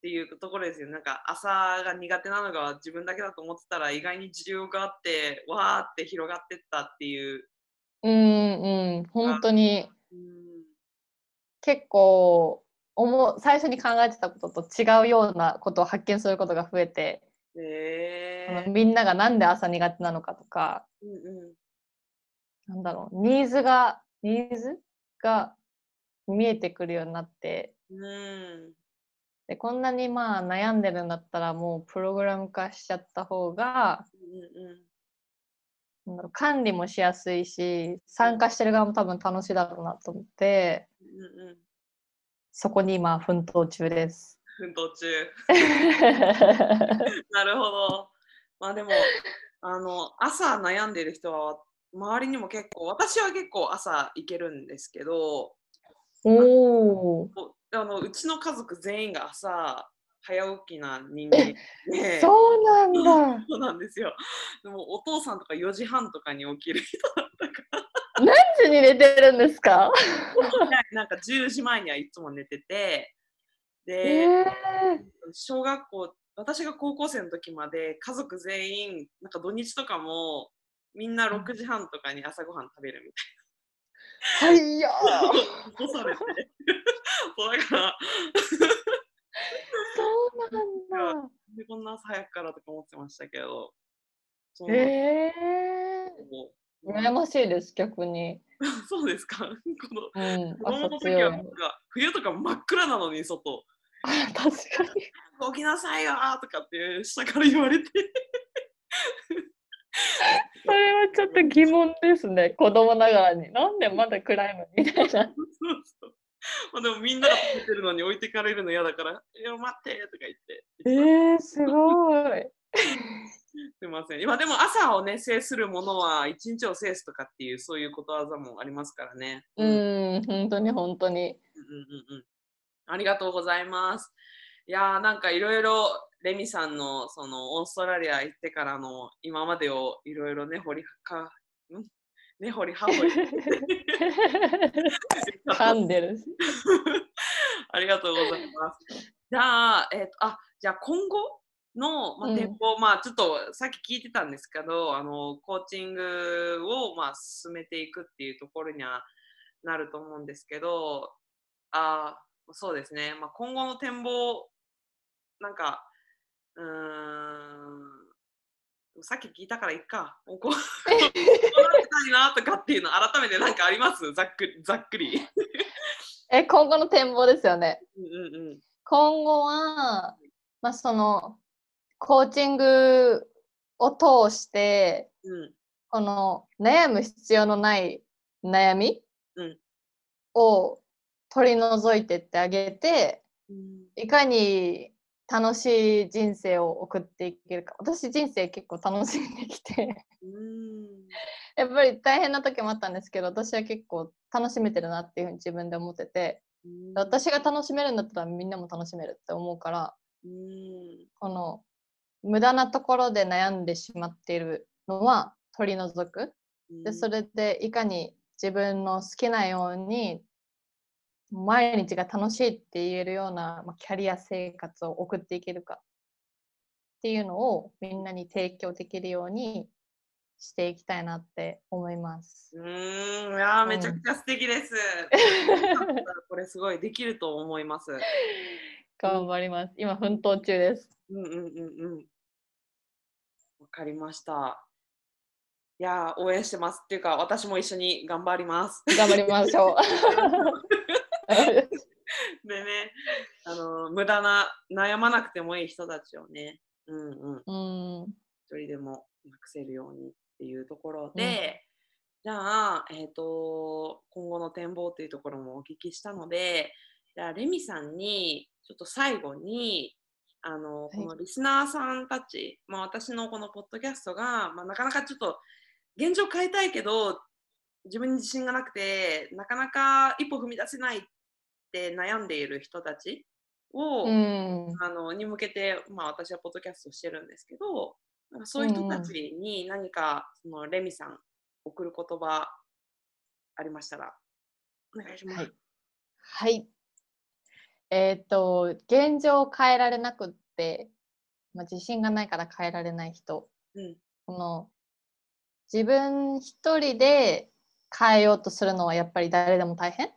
っていうところですよ。なんか朝が苦手なのが自分だけだと思ってたら意外に需要があってわーって広がってったっていう。うんうん。本当にうん結構最初に考えてたことと違うようなことを発見することが増えて、へえあのみんながなんで朝苦手なのかとか、うんうんなんだろう、ニーズが、ニーズが見えてくるようになって、うんでこんなにまあ悩んでるんだったらもうプログラム化しちゃった方がうんうん管理もしやすいし参加してる側も多分楽しいだろうなと思ってうんうんそこに今奮闘中です。奮闘中。なるほど。まあでも、あの、朝悩んでる人は、周りにも結構、私は結構朝行けるんですけど、おあのうちの家族全員が朝、早起きな人間で、そうなんだ。そうなんですよ。でもお父さんとか4時半とかに起きる人だったか何時に寝てるんですか？ら、なんか10時前にはいつも寝てて、えで、ー、小学校私が高校生の時まで家族全員なんか土日とかもみんな6時半とかに朝ごはん食べるみはいやたいな。起こされてそうだからそうなんだ。でこんな朝早くからとか思ってましたけどそうなんえこー、う羨ましいです逆に。そうですかこのうん、子供朝の時強。はいなんか冬とか真っ暗なのに外あ確かに。起きなさいよーとかって下から言われて それはちょっと疑問ですね、子供ながらに。なんでまだ暗いのみたいな。そうそう まあでもみんなが食べてるのに置いてかれるの嫌だから「いや待って」とか言ってえー、すごい。すみません。今でも朝をね、制するものは一日を制すとかっていうそういうことわざもありますからね。ううんん、本当に本当に。うんうんうん。ありがとうございます。いやーなんかいろいろレミさんのそのオーストラリア行ってからの今までをいろいろね掘りかんね掘り葉掘り噛んでる。ありがとうございます。じゃあ、えっ、と、あ、じゃあ今後の、まあ、うん展望、まあちょっとさっき聞いてたんですけど、あの、コーチングを、まあ、進めていくっていうところにはなると思うんですけど、あそうですね、まあ、今後の展望、なんか、うーん、さっき聞いたからいっか。こうこう なってたいなとかっていうの改めて何かあります？ざっくり。ざっくり。え、今後の展望ですよね。うんうんうん。今後は、まあ、その、コーチングを通して、うんこの悩む必要のない悩みうんを取り除いてってあげて、うんいかに楽しい人生を送っていけるか。私人生結構楽しんできて、うん。やっぱり大変な時もあったんですけど、私は結構楽しめてるなっていうふうに自分で思ってて、うん私が楽しめるんだったらみんなも楽しめるって思うから、うん。この無駄なところで悩んでしまっているのは取り除く。でそれでいかに自分の好きなように毎日が楽しいって言えるような、まあ、キャリア生活を送っていけるかっていうのをみんなに提供できるようにしていきたいなって思います。うーん、いやーうんめちゃくちゃ素敵です。これすごいできると思います。頑張ります。今奮闘中です。うんうんうんうん。わかりました。いやー応援してますっていうか私も一緒に頑張ります。頑張りましょう。でね、あの無駄な悩まなくてもいい人たちをね、うんうん、うん。一人でもなくせるようにっていうところで、じゃあ、えっ、と、今後の展望というところもお聞きしたので、じゃあ、レミさんに、ちょっと最後に、あの、い。このリスナーさんたち、まあ、私のこのポッドキャストが、まあ、なかなかちょっと現状変えたいけど自分に自信がなくてなかなか一歩踏み出せないって悩んでいる人たちを、うん。あのに向けて、まあ、私はポッドキャストしてるんですけどなんかそういう人たちに何かそのレミさん送る言葉ありましたらお願いします。はいはい。えっ、と、現状を変えられなくって、まあ、自信がないから変えられない人。うんこの自分一人で変えようとするのはやっぱり誰でも大変？うん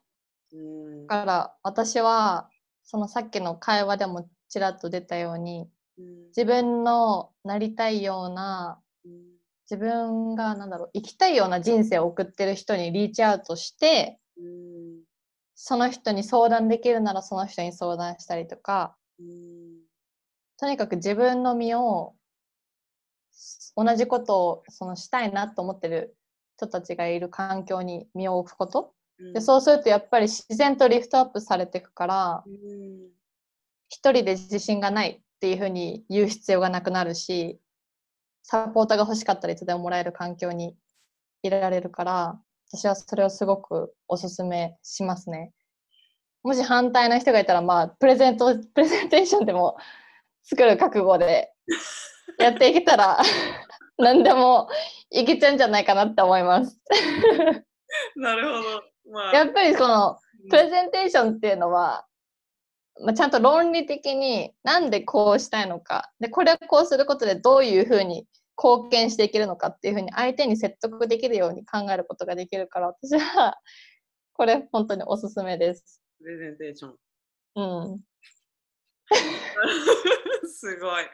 だから私はそのさっきの会話でもちらっと出たようにうん。自分のなりたいようなうん自分がなんだろう生きたいような人生を送ってる人にリーチアウトしてうん。その人に相談できるならその人に相談したりとかうん。とにかく自分の身を同じことをそのしたいなと思ってる人たちがいる環境に身を置くことうんでそうするとやっぱり自然とリフトアップされていくからうん一人で自信がないっていうふうに言う必要がなくなるしサポーターが欲しかったらいつでももらえる環境にいられるから私はそれをすごくおすすめしますね。もし反対の人がいたらまあプレゼントプレゼンテーションでも 作る覚悟でやっていけたら 何でもいけちゃうんじゃないかなって思います。なるほど。まあ、やっぱりこのうんプレゼンテーションっていうのは、まあ、ちゃんと論理的になんでこうしたいのかでこれをこうすることでどういうふうに貢献していけるのかっていうふうに相手に説得できるように考えることができるから私はこれ本当におすすめです。プレゼンテーション。うん、すごい。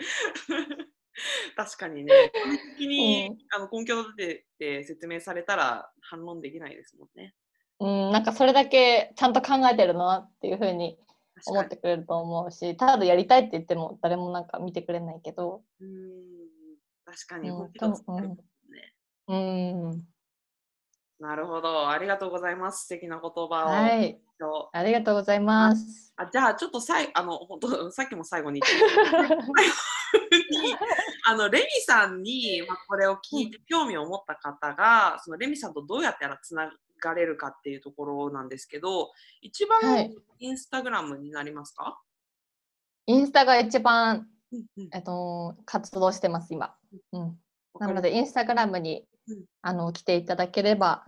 確かにね、的に、うんあの根拠を立てて説明されたら反論できないですもんね。うん、なんかそれだけちゃんと考えてるなっていうふうに思ってくれると思うしただやりたいって言っても誰もなんか見てくれないけど、うーん確かにうん本気をつけるもんね。うん、なるほど。ありがとうございます。素敵な言葉を。はいありがとうございます。あじゃあちょっとさいあの本当さっきも最後に あのレミさんに、まあ、これを聞いて興味を持った方が、そのレミさんとどうやったらつながれるかっていうところなんですけど一番はい。インスタグラムになりますか、インスタが一番、えっと、活動してます、今。うん、なので、インスタグラムに、うん。あの来ていただければ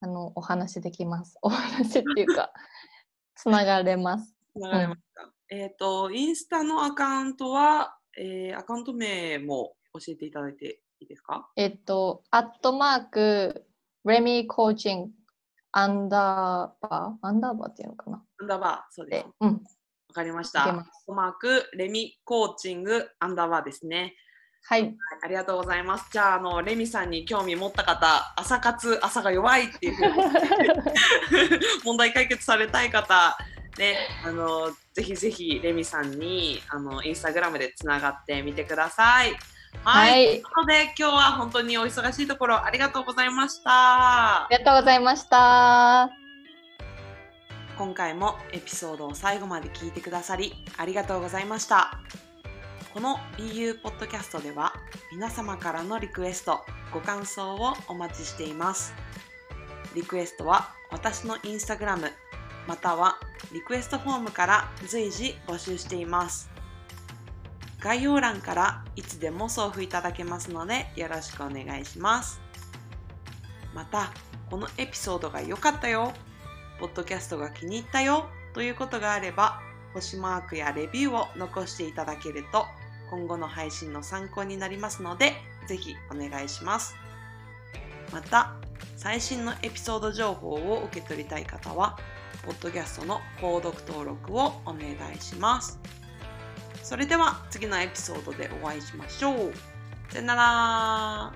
あのお話できます。お話っていうか、つながれます。つながれますか、えっ、とインスタのアカウントは、えーアカウント名も教えていただいていいですか？えっと、アットマーク、レミーコーチング、アンダーバー、アンダーバーっていうのかな？アンダーバーそうですで、うん、わかりました。マークレミコーチングアンダーバーですね。はい。ありがとうございます。じゃあ、あのレミさんに興味持った方、朝活、朝が弱いっていう 問題解決されたい方、ね、あのぜひぜひレミさんにあのインスタグラムでつながってみてください。はい。はいということで、今日は本当にお忙しいところありがとうございましたあ。りがとうございました。今回もエピソードを最後まで聞いてくださりありがとうございましたこの BU ポッドキャストでは皆様からのリクエストご感想をお待ちしていますリクエストは私のインスタグラムまたはリクエストフォームから随時募集しています概要欄からいつでも送付いただけますのでよろしくお願いしますまたこのエピソードが良かったよポッドキャストが気に入ったよということがあれば、星マークやレビューを残していただけると、今後の配信の参考になりますので、ぜひお願いします。また、最新のエピソード情報を受け取りたい方は、ポッドキャストの購読登録をお願いします。それでは次のエピソードでお会いしましょう。さよなら